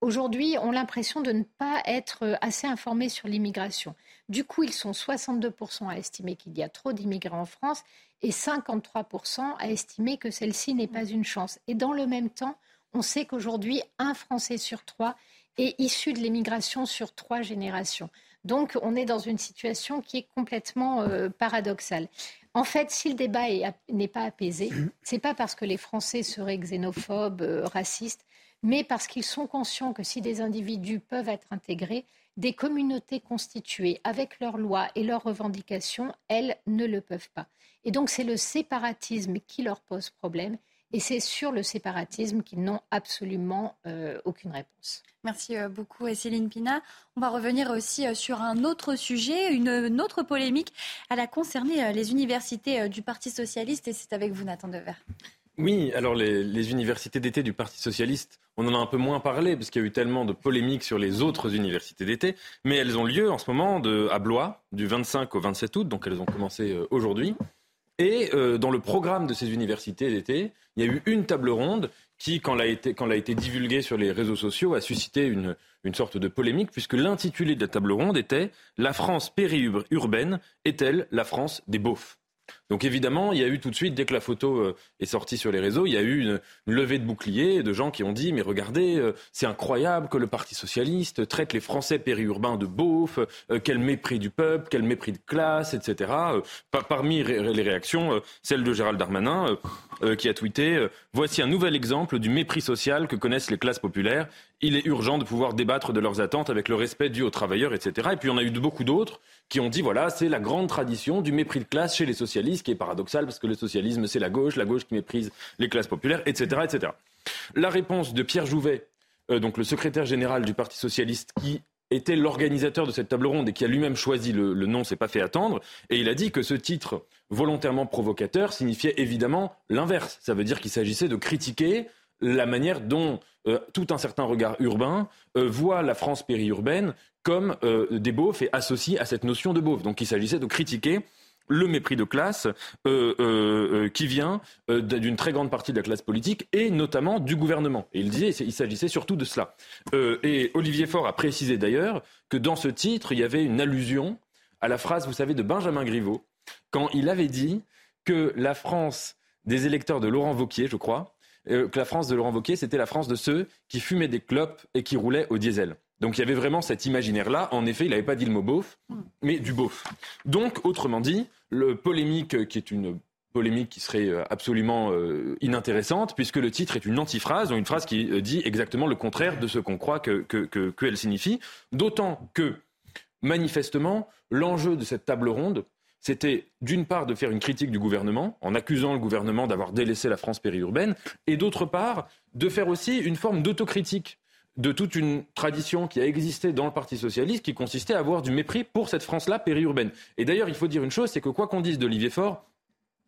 aujourd'hui ont l'impression de ne pas être assez informés sur l'immigration. Du coup, ils sont 62% à estimer qu'il y a trop d'immigrés en France et 53% à estimer que celle-ci n'est pas une chance. Et dans le même temps, on sait qu'aujourd'hui, un Français sur trois est issu de l'immigration sur trois générations. Donc, on est dans une situation qui est complètement euh, paradoxale. En fait, si le débat n'est pas apaisé, c'est pas parce que les Français seraient xénophobes, euh, racistes, mais parce qu'ils sont conscients que si des individus peuvent être intégrés, des communautés constituées avec leurs lois et leurs revendications, elles ne le peuvent pas. Et donc c'est le séparatisme qui leur pose problème. Et c'est sur le séparatisme qu'ils n'ont absolument euh, aucune réponse. Merci euh, beaucoup, Céline Pina. On va revenir aussi euh, sur un autre sujet, une, autre polémique. Elle a concerné les universités du Parti socialiste et c'est avec vous, Nathan Dever. Oui, alors les, universités d'été du Parti socialiste, on en a un peu moins parlé parce qu'il y a eu tellement de polémiques sur les autres universités d'été, mais elles ont lieu en ce moment de, à Blois du 25 au 27 août, donc elles ont commencé aujourd'hui. Et euh, dans le programme de ces universités d'été, il y a eu une table ronde qui, quand elle a été, quand été divulguée sur les réseaux sociaux, a suscité une, une sorte de polémique, puisque l'intitulé de la table ronde était La France périurbaine est-elle la France des beaufs? Donc évidemment, il y a eu tout de suite, dès que la photo euh, est sortie sur les réseaux, il y a eu une, levée de boucliers de gens qui ont dit, mais regardez, euh, c'est incroyable que le Parti socialiste traite les Français périurbains de beaufs, euh, quel mépris du peuple, quel mépris de classe, etc. parmi les réactions, celle de Gérald Darmanin, qui a tweeté, voici un nouvel exemple du mépris social que connaissent les classes populaires. Il est urgent de pouvoir débattre de leurs attentes avec le respect dû aux travailleurs, etc. Et puis on a eu beaucoup d'autres qui ont dit voilà, c'est la grande tradition du mépris de classe chez les socialistes, qui est paradoxal parce que le socialisme, c'est la gauche, la gauche qui méprise les classes populaires, etc. etc. La réponse de Pierre Jouvet, euh, donc le secrétaire général du Parti socialiste, qui était l'organisateur de cette table ronde et qui a lui-même choisi le, le nom, s'est pas fait attendre, et il a dit que ce titre volontairement provocateur signifiait évidemment l'inverse. Ça veut dire qu'il s'agissait de critiquer la manière dont euh, tout un certain regard urbain euh, voit la France périurbaine comme euh, des beaufs et associe à cette notion de beauf. Donc il s'agissait de critiquer le mépris de classe qui vient d'une très grande partie de la classe politique et notamment du gouvernement. Et il disait il s'agissait surtout de cela. et Olivier Faure a précisé d'ailleurs que dans ce titre, il y avait une allusion à la phrase, vous savez, de Benjamin Griveaux, quand il avait dit que la France des électeurs de Laurent Vauquier, je crois, euh, que la France de Laurent Wauquiez, c'était la France de ceux qui fumaient des clopes et qui roulaient au diesel. Donc il y avait vraiment cet imaginaire-là. En effet, il n'avait pas dit le mot beauf, mais du beauf. Donc, autrement dit, le polémique qui est une polémique qui serait euh, absolument euh, inintéressante, puisque le titre est une antiphrase, ou une phrase qui euh, dit exactement le contraire de ce qu'on croit qu'elle que, que, signifie. D'autant que, manifestement, l'enjeu de cette table ronde, c'était d'une part de faire une critique du gouvernement, en accusant le gouvernement d'avoir délaissé la France périurbaine, et d'autre part de faire aussi une forme d'autocritique de toute une tradition qui a existé dans le Parti socialiste, qui consistait à avoir du mépris pour cette France-là périurbaine. Et d'ailleurs, il faut dire une chose, c'est que quoi qu'on dise d'Olivier Faure,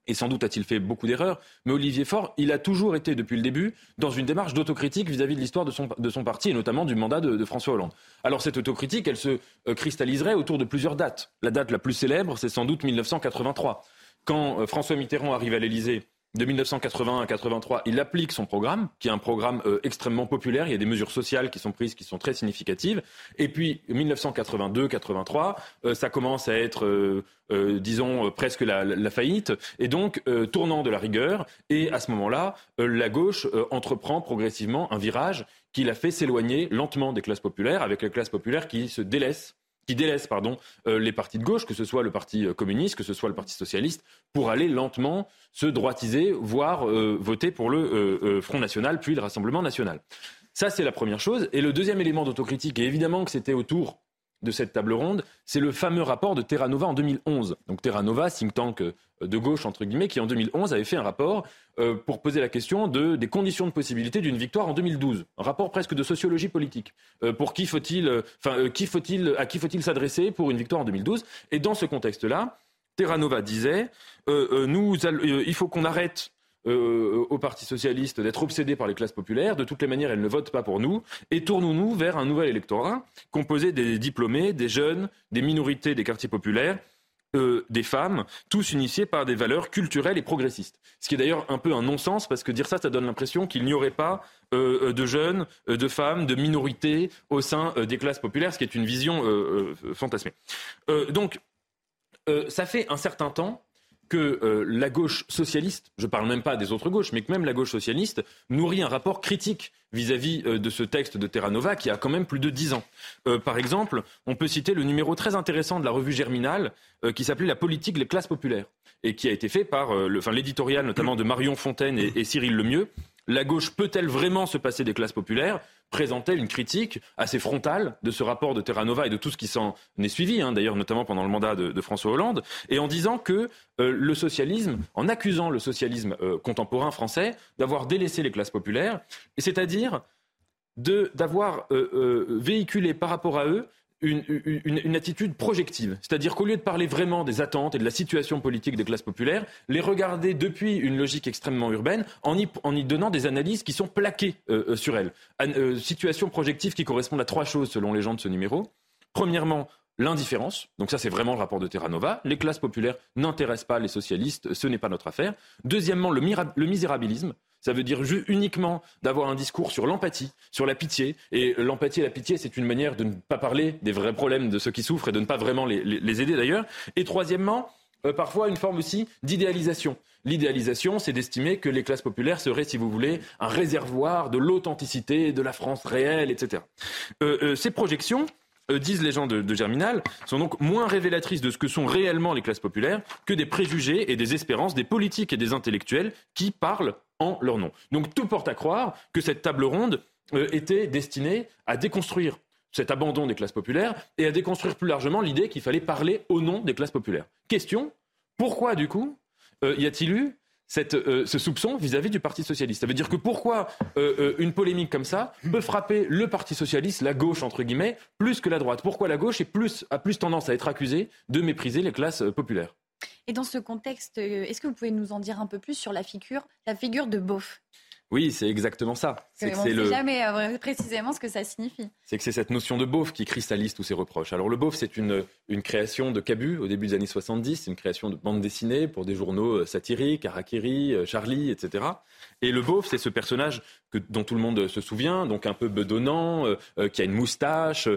et sans doute a-t-il fait beaucoup d'erreurs, mais Olivier Faure, il a toujours été depuis le début dans une démarche d'autocritique vis-à-vis de l'histoire de son, de son, parti et notamment du mandat de, François Hollande. Alors cette autocritique, elle se euh, cristalliserait autour de plusieurs dates. La date la plus célèbre, c'est sans doute 1983. Quand euh, François Mitterrand arrive à l'Élysée de 1981 à 83, il applique son programme, qui est un programme euh, extrêmement populaire. Il y a des mesures sociales qui sont prises, qui sont très significatives. Et puis 1982-83, euh, ça commence à être, euh, disons, presque la, la, faillite, et donc tournant de la rigueur. Et à ce moment-là, la gauche entreprend progressivement un virage qui l'a fait s'éloigner lentement des classes populaires, avec les classes populaires qui se délaissent qui délaisse pardon, euh, les partis de gauche, que ce soit le Parti euh, communiste, que ce soit le Parti socialiste, pour aller lentement se droitiser, voire euh, voter pour le Front national, puis le Rassemblement national. Ça, c'est la première chose. Et le deuxième élément d'autocritique, et évidemment que c'était autour de cette table ronde, c'est le fameux rapport de Terra Nova en 2011. Donc Terra Nova, think tank euh, de gauche, entre guillemets, qui en 2011 avait fait un rapport euh, pour poser la question de, des conditions de possibilité d'une victoire en 2012. Un rapport presque de sociologie politique. Euh, pour qui faut-il, enfin, qui faut-il, à qui faut-il s'adresser pour une victoire en 2012 Et dans ce contexte-là, Terra Nova disait, nous, il faut qu'on arrête euh, au Parti socialiste d'être obsédé par les classes populaires. De toutes les manières, elles ne votent pas pour nous. Et tournons-nous vers un nouvel électorat composé des diplômés, des jeunes, des minorités des quartiers populaires. Euh, des femmes, tous unifiés par des valeurs culturelles et progressistes. Ce qui est d'ailleurs un peu un non-sens, parce que dire ça, ça donne l'impression qu'il n'y aurait pas euh, de jeunes, de femmes, de minorités au sein des classes populaires, ce qui est une vision fantasmée. donc, ça fait un certain temps que euh, la gauche socialiste, je ne parle même pas des autres gauches, mais que même la gauche socialiste nourrit un rapport critique vis-à-vis euh, de ce texte de Terra Nova qui a quand même plus de dix ans. Euh, par exemple, on peut citer le numéro très intéressant de la revue Germinal qui s'appelait La politique des classes populaires et qui a été fait par l'éditorial notamment de Marion Fontaine et, et Cyril Lemieux. La gauche peut-elle vraiment se passer des classes populaires? Présentait une critique assez frontale de ce rapport de Terra Nova et de tout ce qui s'en est suivi, hein, d'ailleurs notamment pendant le mandat de, François Hollande, et en disant que euh, le socialisme, en accusant le socialisme euh, contemporain français d'avoir délaissé les classes populaires, c'est-à-dire d'avoir euh, véhiculé par rapport à eux une, attitude projective. C'est-à-dire qu'au lieu de parler vraiment des attentes et de la situation politique des classes populaires, les regarder depuis une logique extrêmement urbaine en y, donnant des analyses qui sont plaquées euh, euh, sur elles. Euh, situation projective qui correspondent à trois choses selon les gens de ce numéro. Premièrement, l'indifférence. Donc ça, c'est vraiment le rapport de Terra Nova. Les classes populaires n'intéressent pas les socialistes, ce n'est pas notre affaire. Deuxièmement, le misérabilisme. Ça veut dire uniquement d'avoir un discours sur l'empathie, sur la pitié. Et l'empathie et la pitié, c'est une manière de ne pas parler des vrais problèmes de ceux qui souffrent et de ne pas vraiment les, aider d'ailleurs. Et troisièmement, euh, parfois une forme aussi d'idéalisation. L'idéalisation, c'est d'estimer que les classes populaires seraient, si vous voulez, un réservoir de l'authenticité, de la France réelle, etc. Euh, euh, ces projections, disent les gens de, Germinal, sont donc moins révélatrices de ce que sont réellement les classes populaires que des préjugés et des espérances des politiques et des intellectuels qui parlent en leur nom. Donc tout porte à croire que cette table ronde euh, était destinée à déconstruire cet abandon des classes populaires et à déconstruire plus largement l'idée qu'il fallait parler au nom des classes populaires. Question, pourquoi du coup euh, y a-t-il eu euh, ce soupçon vis-à-vis du Parti socialiste? Ça veut dire que pourquoi une polémique comme ça peut frapper le Parti socialiste, la gauche entre guillemets, plus que la droite? Pourquoi la gauche plus, a plus tendance à être accusée de mépriser les classes populaires? Et dans ce contexte, euh, est-ce que vous pouvez nous en dire un peu plus sur la figure, la figure de Beauf? Oui, c'est exactement ça. on ne sait jamais euh, précisément ce que ça signifie. C'est que c'est cette notion de beauf qui cristallise tous ces reproches. Alors le beauf, c'est une, une création de Cabu au début des années 70, c'est une création de bande dessinée pour des journaux euh, satiriques, Harakiri, Charlie, etc. Et le beauf, c'est ce personnage que, dont tout le monde se souvient, donc un peu bedonnant, qui a une moustache,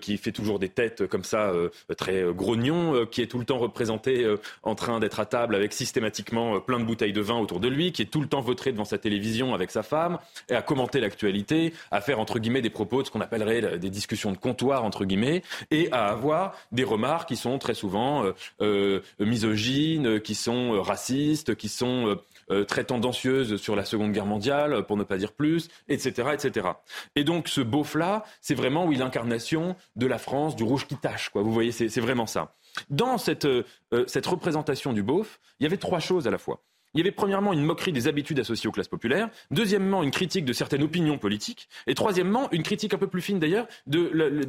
qui fait toujours des têtes comme ça, très grognon, qui est tout le temps représenté en train d'être à table avec systématiquement plein de bouteilles de vin autour de lui, qui est tout le temps vautré devant sa télévision avec sa femme, et à commenter l'actualité, à faire entre guillemets des propos de ce qu'on appellerait des discussions de comptoir entre guillemets, et à avoir des remarques qui sont très souvent euh, euh, misogynes, qui sont racistes, qui sont très tendancieuses sur la Seconde Guerre mondiale, pour ne pas dire plus, etc., etc. Et donc ce beauf-là, c'est vraiment oui l'incarnation de la France, du rouge qui tâche, quoi. Vous voyez, c'est vraiment ça. Dans cette, cette représentation du beauf, il y avait trois choses à la fois. Il y avait premièrement une moquerie des habitudes associées aux classes populaires, deuxièmement une critique de certaines opinions politiques, et troisièmement une critique un peu plus fine d'ailleurs de,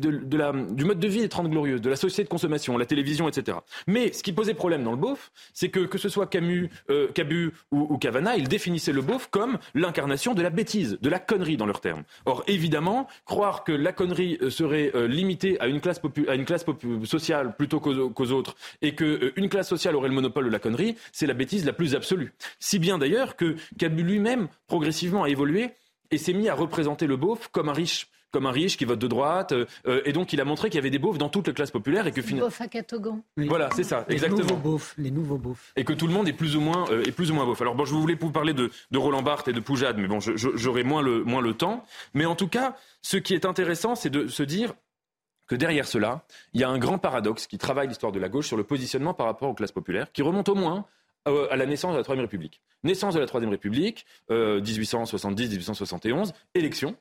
du mode de vie des Trente Glorieuses, de la société de consommation, la télévision, etc. Mais ce qui posait problème dans le beauf, c'est que que ce soit Camus, euh, Cabu ou, ou Cavana, ils définissaient le beauf comme l'incarnation de la bêtise, de la connerie dans leurs termes. Or évidemment, croire que la connerie euh, serait euh, limitée à une classe, à une classe sociale plutôt qu'aux autres, et qu'une classe sociale aurait le monopole de la connerie, c'est la bêtise la plus absolue. Si bien d'ailleurs que Cabu lui-même, progressivement, a évolué et s'est mis à représenter le beauf comme un riche comme un riche qui vote de droite. Euh, et donc, il a montré qu'il y avait des beaufs dans toutes les classes populaires. Et que finalement. Beauf à Catogan. Voilà, c'est ça, les exactement. Nouveaux beaufs, les nouveaux beaufs. Et que tout le monde est plus ou moins, euh, est plus ou moins beauf. Alors, bon, je voulais vous parler de, de Roland Barthes et de Poujade, mais bon, j'aurai moins le, moins le temps. Mais en tout cas, ce qui est intéressant, c'est de se dire que derrière cela, il y a un grand paradoxe qui travaille l'histoire de la gauche sur le positionnement par rapport aux classes populaires, qui remonte au moins euh, à la naissance de la Troisième République. Naissance de la Troisième République, 1870-1871, euh, élection.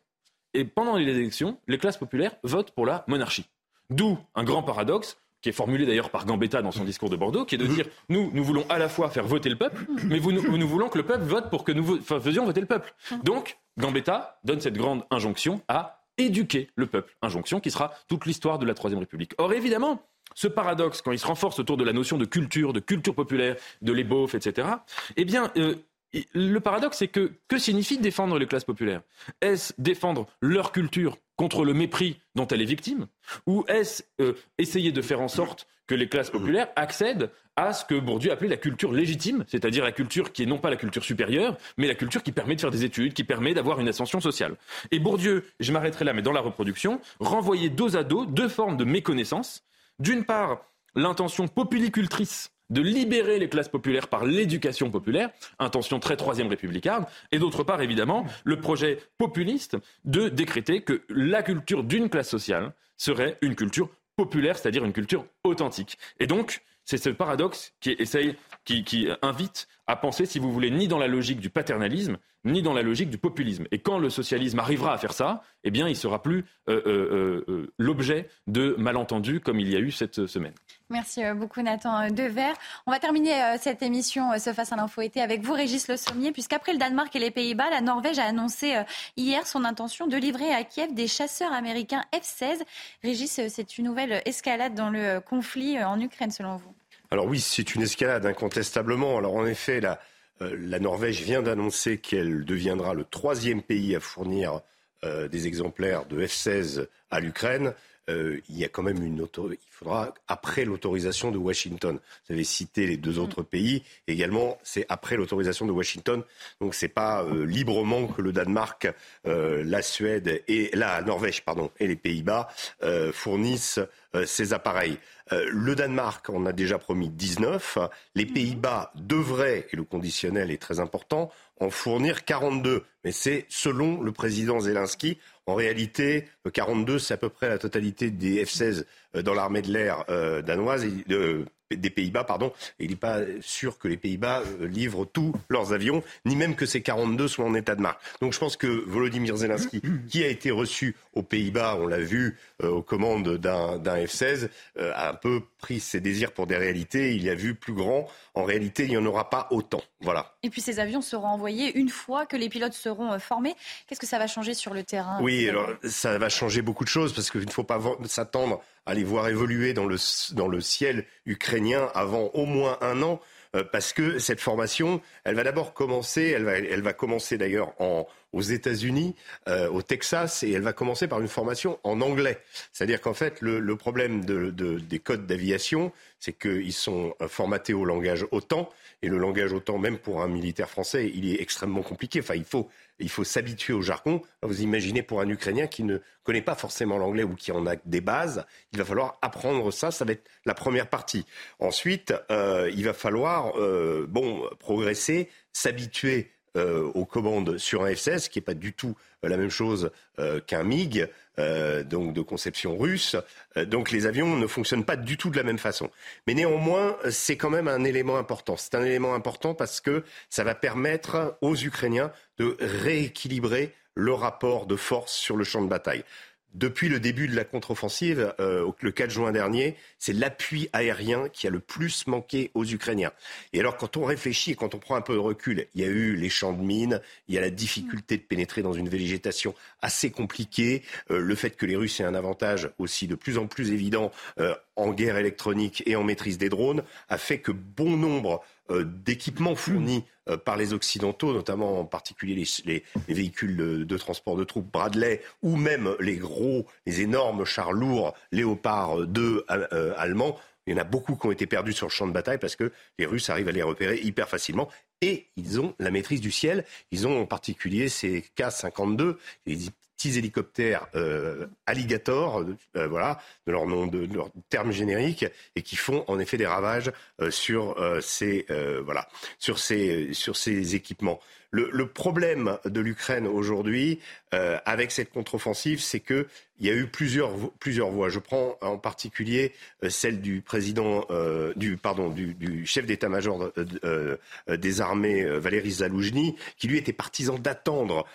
Et pendant les élections, les classes populaires votent pour la monarchie. D'où un grand paradoxe qui est formulé d'ailleurs par Gambetta dans son discours de Bordeaux, qui est de dire nous, nous voulons à la fois faire voter le peuple, mais vous, nous, nous voulons que le peuple vote pour que nous faisions voter le peuple. Donc, Gambetta donne cette grande injonction à éduquer le peuple. Injonction qui sera toute l'histoire de la Troisième République. Or, évidemment, ce paradoxe, quand il se renforce autour de la notion de culture, de culture populaire, de l'ébauche, etc., eh bien, euh, le paradoxe, c'est que que signifie défendre les classes populaires? Est-ce défendre leur culture contre le mépris dont elle est victime? Ou est-ce euh, essayer de faire en sorte que les classes populaires accèdent à ce que Bourdieu appelait la culture légitime, c'est-à-dire la culture qui est non pas la culture supérieure, mais la culture qui permet de faire des études, qui permet d'avoir une ascension sociale? Et Bourdieu, je m'arrêterai là, mais dans la reproduction, renvoyait dos à dos deux formes de méconnaissance d'une part, l'intention populicultrice de libérer les classes populaires par l'éducation populaire, intention très troisième républicaine, et d'autre part, évidemment, le projet populiste de décréter que la culture d'une classe sociale serait une culture populaire, c'est-à-dire une culture authentique. Et donc, c'est ce paradoxe qui essaye, qui, invite à penser, si vous voulez, ni dans la logique du paternalisme, ni dans la logique du populisme. Et quand le socialisme arrivera à faire ça, eh bien, il sera plus euh, euh, euh, l'objet de malentendus comme il y a eu cette semaine. Merci beaucoup Nathan Dever. On va terminer cette émission Ce Face à l'Info été avec vous Régis Le Sommier, puisqu'après le Danemark et les Pays-Bas, la Norvège a annoncé hier son intention de livrer à Kiev des chasseurs américains F-16. Régis, c'est une nouvelle escalade dans le conflit en Ukraine selon vous? Alors oui, c'est une escalade incontestablement. Alors en effet, la, euh, la Norvège vient d'annoncer qu'elle deviendra le troisième pays à fournir euh, des exemplaires de F-16 à l'Ukraine. Euh, il y a quand même une il faudra après l'autorisation de Washington. Vous avez cité les deux mm. autres pays. Également, c'est après l'autorisation de Washington. Donc c'est pas librement que le Danemark, la Suède et la Norvège pardon et les Pays-Bas fournissent ces appareils. Euh, le Danemark en a déjà promis 19. Les mhm. Pays-Bas devraient, et le conditionnel est très important, en fournir 42. Mais c'est selon le président Zelensky. En réalité, 42, c'est à peu près la totalité des F-16 euh, dans l'armée de l'air euh, danoise, des Pays-Bas, pardon. Et il n'est pas sûr que les Pays-Bas livrent tous leurs avions, ni même que ces 42 soient en état de marque. Donc je pense que Volodymyr Zelensky, qui a été reçu aux Pays-Bas, on l'a vu, aux commandes d'un F-16, a un peu pris ses désirs pour des réalités. Il y a vu plus grand. En réalité, il n'y en aura pas autant. Voilà. Et puis ces avions seront envoyés une fois que les pilotes seront euh, formés. Qu'est-ce que ça va changer sur le terrain? Oui, alors ça va changer beaucoup de choses parce qu'il ne faut pas s'attendre à voir évoluer dans le, dans le ciel ukrainien avant au moins un an euh, parce que cette formation, elle va d'abord commencer, elle va, elle va commencer d'ailleurs en, aux États-Unis, euh, au Texas, et elle va commencer par une formation en anglais. C'est-à-dire qu'en fait, le, le problème de, de, des codes d'aviation, c'est qu'ils sont formatés au langage OTAN, et le langage OTAN, même pour un militaire français, il est extrêmement compliqué. Enfin, il faut, il faut s'habituer au jargon. Vous imaginez pour un Ukrainien qui ne connaît pas forcément l'anglais ou qui en a des bases, il va falloir apprendre ça. Ça va être la première partie. Ensuite, euh, il va falloir, euh, bon, progresser, s'habituer aux commandes sur un F-16, qui n'est pas du tout la même chose qu'un MiG, donc de conception russe. donc les avions ne fonctionnent pas du tout de la même façon. Mais néanmoins, c'est quand même un élément important. C'est un élément important parce que ça va permettre aux Ukrainiens de rééquilibrer le rapport de force sur le champ de bataille. Depuis le début de la contre-offensive, euh, le 4 juin dernier, c'est l'appui aérien qui a le plus manqué aux Ukrainiens. Et alors, quand on réfléchit quand on prend un peu de recul, il y a eu les champs de mines, il y a la difficulté de pénétrer dans une végétation assez compliquée, euh, le fait que les Russes aient un avantage aussi de plus en plus évident euh, en guerre électronique et en maîtrise des drones, a fait que bon nombre d'équipements fournis euh, par les Occidentaux, notamment en particulier les, véhicules de, transport de troupes Bradley ou même les gros, les énormes chars lourds Léopard 2 euh, allemands. Il y en a beaucoup qui ont été perdus sur le champ de bataille parce que les Russes arrivent à les repérer hyper facilement. Et ils ont la maîtrise du ciel. Ils ont en particulier ces K-52, petits hélicoptères euh, Alligator, euh, voilà, de leur nom, de, leur terme générique, et qui font en effet des ravages euh, sur ces voilà, sur ces sur ces équipements. Le, problème de l'Ukraine aujourd'hui, avec cette contre-offensive, c'est que il y a eu plusieurs plusieurs voies. Je prends en particulier celle du président du pardon du, chef d'état-major des armées Valéry Zaloujny, qui lui était partisan d'attendre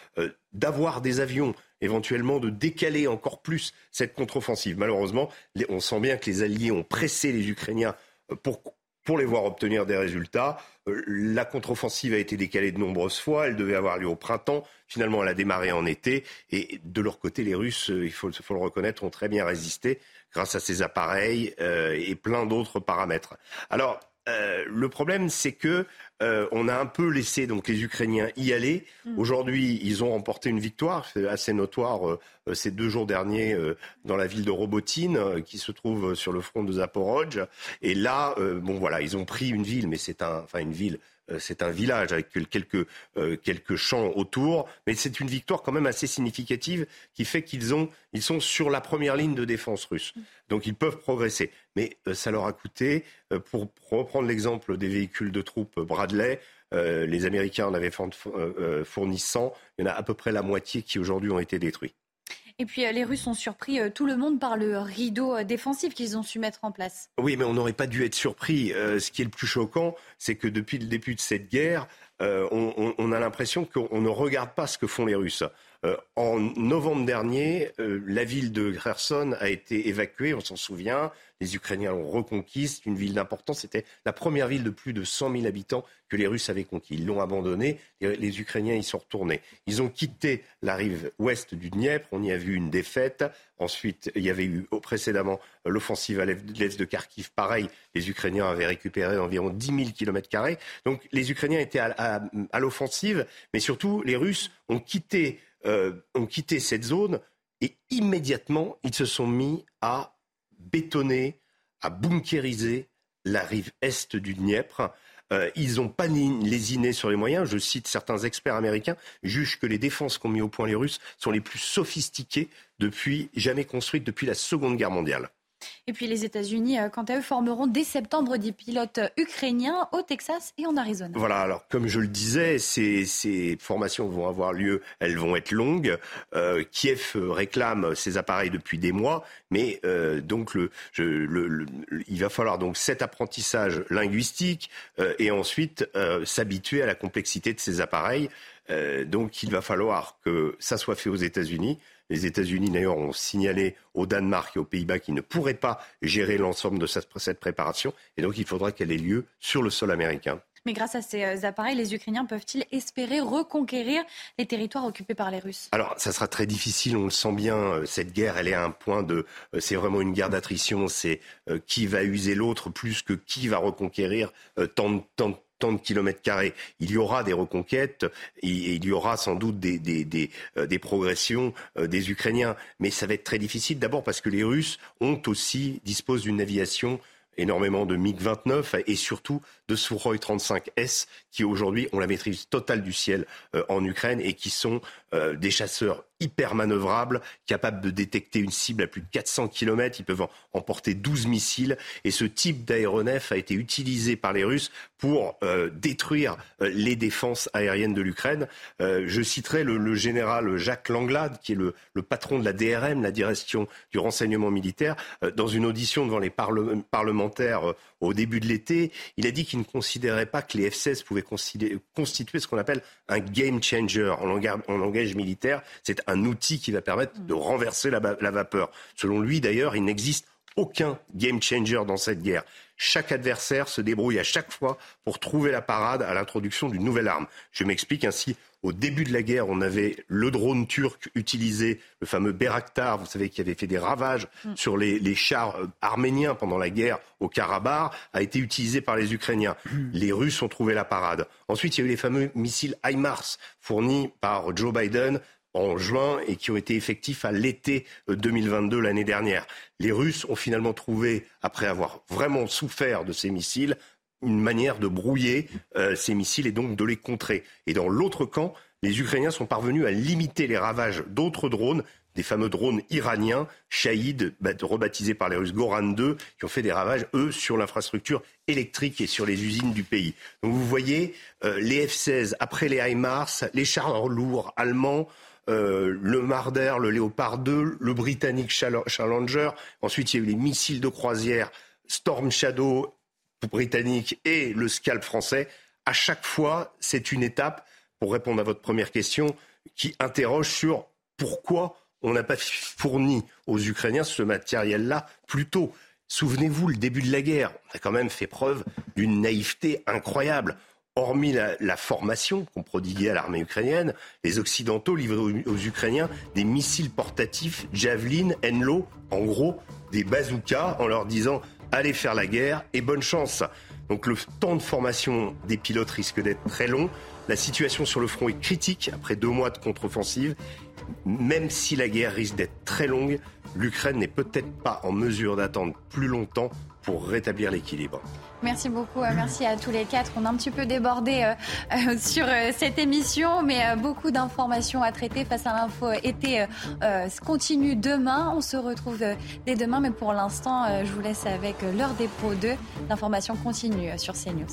d'avoir des avions éventuellement de décaler encore plus cette contre-offensive. Malheureusement, on sent bien que les Alliés ont pressé les Ukrainiens euh, pour, pour les voir obtenir des résultats. Euh, la contre-offensive a été décalée de nombreuses fois. Elle devait avoir lieu au printemps. Finalement, elle a démarré en été. Et de leur côté, les Russes, euh, il faut, faut le reconnaître, ont très bien résisté grâce à ces appareils et plein d'autres paramètres. Alors, euh, le problème, c'est que euh, on a un peu laissé donc les Ukrainiens y aller. Mm. Aujourd'hui, ils ont remporté une victoire assez notoire euh, ces deux jours derniers dans la ville de Robotine, qui se trouve sur le front de Zaporozhye. Et là, bon voilà, ils ont pris une ville, mais c'est un, enfin une ville euh, c'est un village avec quelques, euh, quelques champs autour, mais c'est une victoire quand même assez significative qui fait qu'ils ont, ils sont sur la première ligne de défense russe. Donc ils peuvent progresser. Mais euh, ça leur a coûté, pour reprendre l'exemple des véhicules de troupes Bradley, les Américains en avaient fourni 100, il y en a à peu près la moitié qui aujourd'hui ont été détruits. Et puis euh, les Russes ont surpris euh, tout le monde par le rideau euh, défensif qu'ils ont su mettre en place. Oui, mais on n'aurait pas dû être surpris. ce qui est le plus choquant, c'est que depuis le début de cette guerre, on, a l'impression qu'on ne regarde pas ce que font les Russes. En novembre dernier, la ville de Kherson a été évacuée, on s'en souvient. Les Ukrainiens l'ont reconquise, une ville d'importance. C'était la première ville de plus de 100 000 habitants que les Russes avaient conquis. Ils l'ont abandonnée, les Ukrainiens y sont retournés. Ils ont quitté la rive ouest du Dniepr, on y a vu une défaite. Ensuite, il y avait eu précédemment l'offensive à l'est de Kharkiv. Pareil, les Ukrainiens avaient récupéré environ 10 000 kilomètres carrés. Donc les Ukrainiens étaient à, l'offensive, mais surtout les Russes ont quitté, euh, ont quitté cette zone et immédiatement, ils se sont mis à bétonner, à bunkériser la rive est du Dniepr. Euh, ils n'ont pas lésiné sur les moyens. Je cite certains experts américains, jugent que les défenses qu'ont mis au point les Russes sont les plus sophistiquées jamais construites depuis la Seconde Guerre mondiale. Et puis les États-Unis, euh, quant à eux, formeront dès septembre des pilotes ukrainiens au Texas et en Arizona. Voilà, alors comme je le disais, ces, formations vont avoir lieu, elles vont être longues. Euh, Kiev réclame ces appareils depuis des mois, mais euh, donc il va falloir donc cet apprentissage linguistique et ensuite s'habituer à la complexité de ces appareils. donc il va falloir que ça soit fait aux États-Unis. Les États-Unis, d'ailleurs, ont signalé au Danemark et aux Pays-Bas qu'ils ne pourraient pas gérer l'ensemble de cette, préparation. Et donc, il faudra qu'elle ait lieu sur le sol américain. Mais grâce à ces euh, appareils, les Ukrainiens peuvent-ils espérer reconquérir les territoires occupés par les Russes? Alors, ça sera très difficile, on le sent bien. Euh, cette guerre, elle est à un point de. Euh, c'est vraiment une guerre d'attrition. C'est qui va user l'autre plus que qui va reconquérir tant, tant, tant de kilomètres carrés. Il y aura des reconquêtes et il y aura sans doute des, des, des, euh, des progressions euh, des Ukrainiens. Mais ça va être très difficile d'abord parce que les Russes ont aussi, disposent d'une aviation énormément de MiG-29 et surtout de Sukhoi 35S qui aujourd'hui ont la maîtrise totale du ciel euh, en Ukraine et qui sont euh, des chasseurs hyper manœuvrables, capables de détecter une cible à plus de 400 km. Ils peuvent emporter 12 missiles. Et ce type d'aéronef a été utilisé par les Russes pour euh, détruire les défenses aériennes de l'Ukraine. je citerai le, général Jacques Langlade, qui est le, le, patron de la DRM, la direction du renseignement militaire, dans une audition devant les parlementaires au début de l'été. Il a dit qu'il ne considérait pas que les F-16 pouvaient constituer ce qu'on appelle un game changer en langage, militaire. C'est un outil qui va permettre de renverser la, la vapeur. Selon lui, d'ailleurs, il n'existe aucun game changer dans cette guerre. Chaque adversaire se débrouille à chaque fois pour trouver la parade à l'introduction d'une nouvelle arme. Je m'explique ainsi. Au début de la guerre, on avait le drone turc utilisé, le fameux Beraktar, vous savez, qui avait fait des ravages mm. sur les, chars euh, arméniens pendant la guerre au Karabakh, a été utilisé par les Ukrainiens. Mm. Les Russes ont trouvé la parade. Ensuite, il y a eu les fameux missiles HIMARS fournis par Joe Biden en juin et qui ont été effectifs à l'été 2022 euh, l'année dernière. Les Russes ont finalement trouvé, après avoir vraiment souffert de ces missiles, une manière de brouiller euh, ces missiles et donc de les contrer. Et dans l'autre camp, les Ukrainiens sont parvenus à limiter les ravages d'autres drones, des fameux drones iraniens, Shahid, rebaptisés par les Russes Goran 2, qui ont fait des ravages, eux, sur l'infrastructure électrique et sur les usines du pays. Donc vous voyez, euh, les F-16, après les HIMARS, les chars lourds allemands, euh, le Marder, le Léopard 2, le britannique Challenger. Ensuite, il y a eu les missiles de croisière Storm Shadow britannique et le Scalp français. À chaque fois, c'est une étape, pour répondre à votre première question, qui interroge sur pourquoi on n'a pas fourni aux Ukrainiens ce matériel-là plus tôt. Souvenez-vous, le début de la guerre, on a quand même fait preuve d'une naïveté incroyable hormis la, formation qu'on prodiguait à l'armée ukrainienne, les Occidentaux livraient aux, Ukrainiens des missiles portatifs Javelin, Enlo, en gros des bazookas, en leur disant allez faire la guerre et bonne chance. Donc le temps de formation des pilotes risque d'être très long. La situation sur le front est critique après deux mois de contre-offensive. Même si la guerre risque d'être très longue, l'Ukraine n'est peut-être pas en mesure d'attendre plus longtemps pour rétablir l'équilibre. Merci beaucoup, euh, merci à tous les quatre. On a un petit peu débordé euh, euh, *laughs* sur cette émission, mais beaucoup d'informations à traiter face à l'info été continue demain. On se retrouve dès demain, mais pour l'instant, je vous laisse avec des pros 2. L'information continue sur CNews.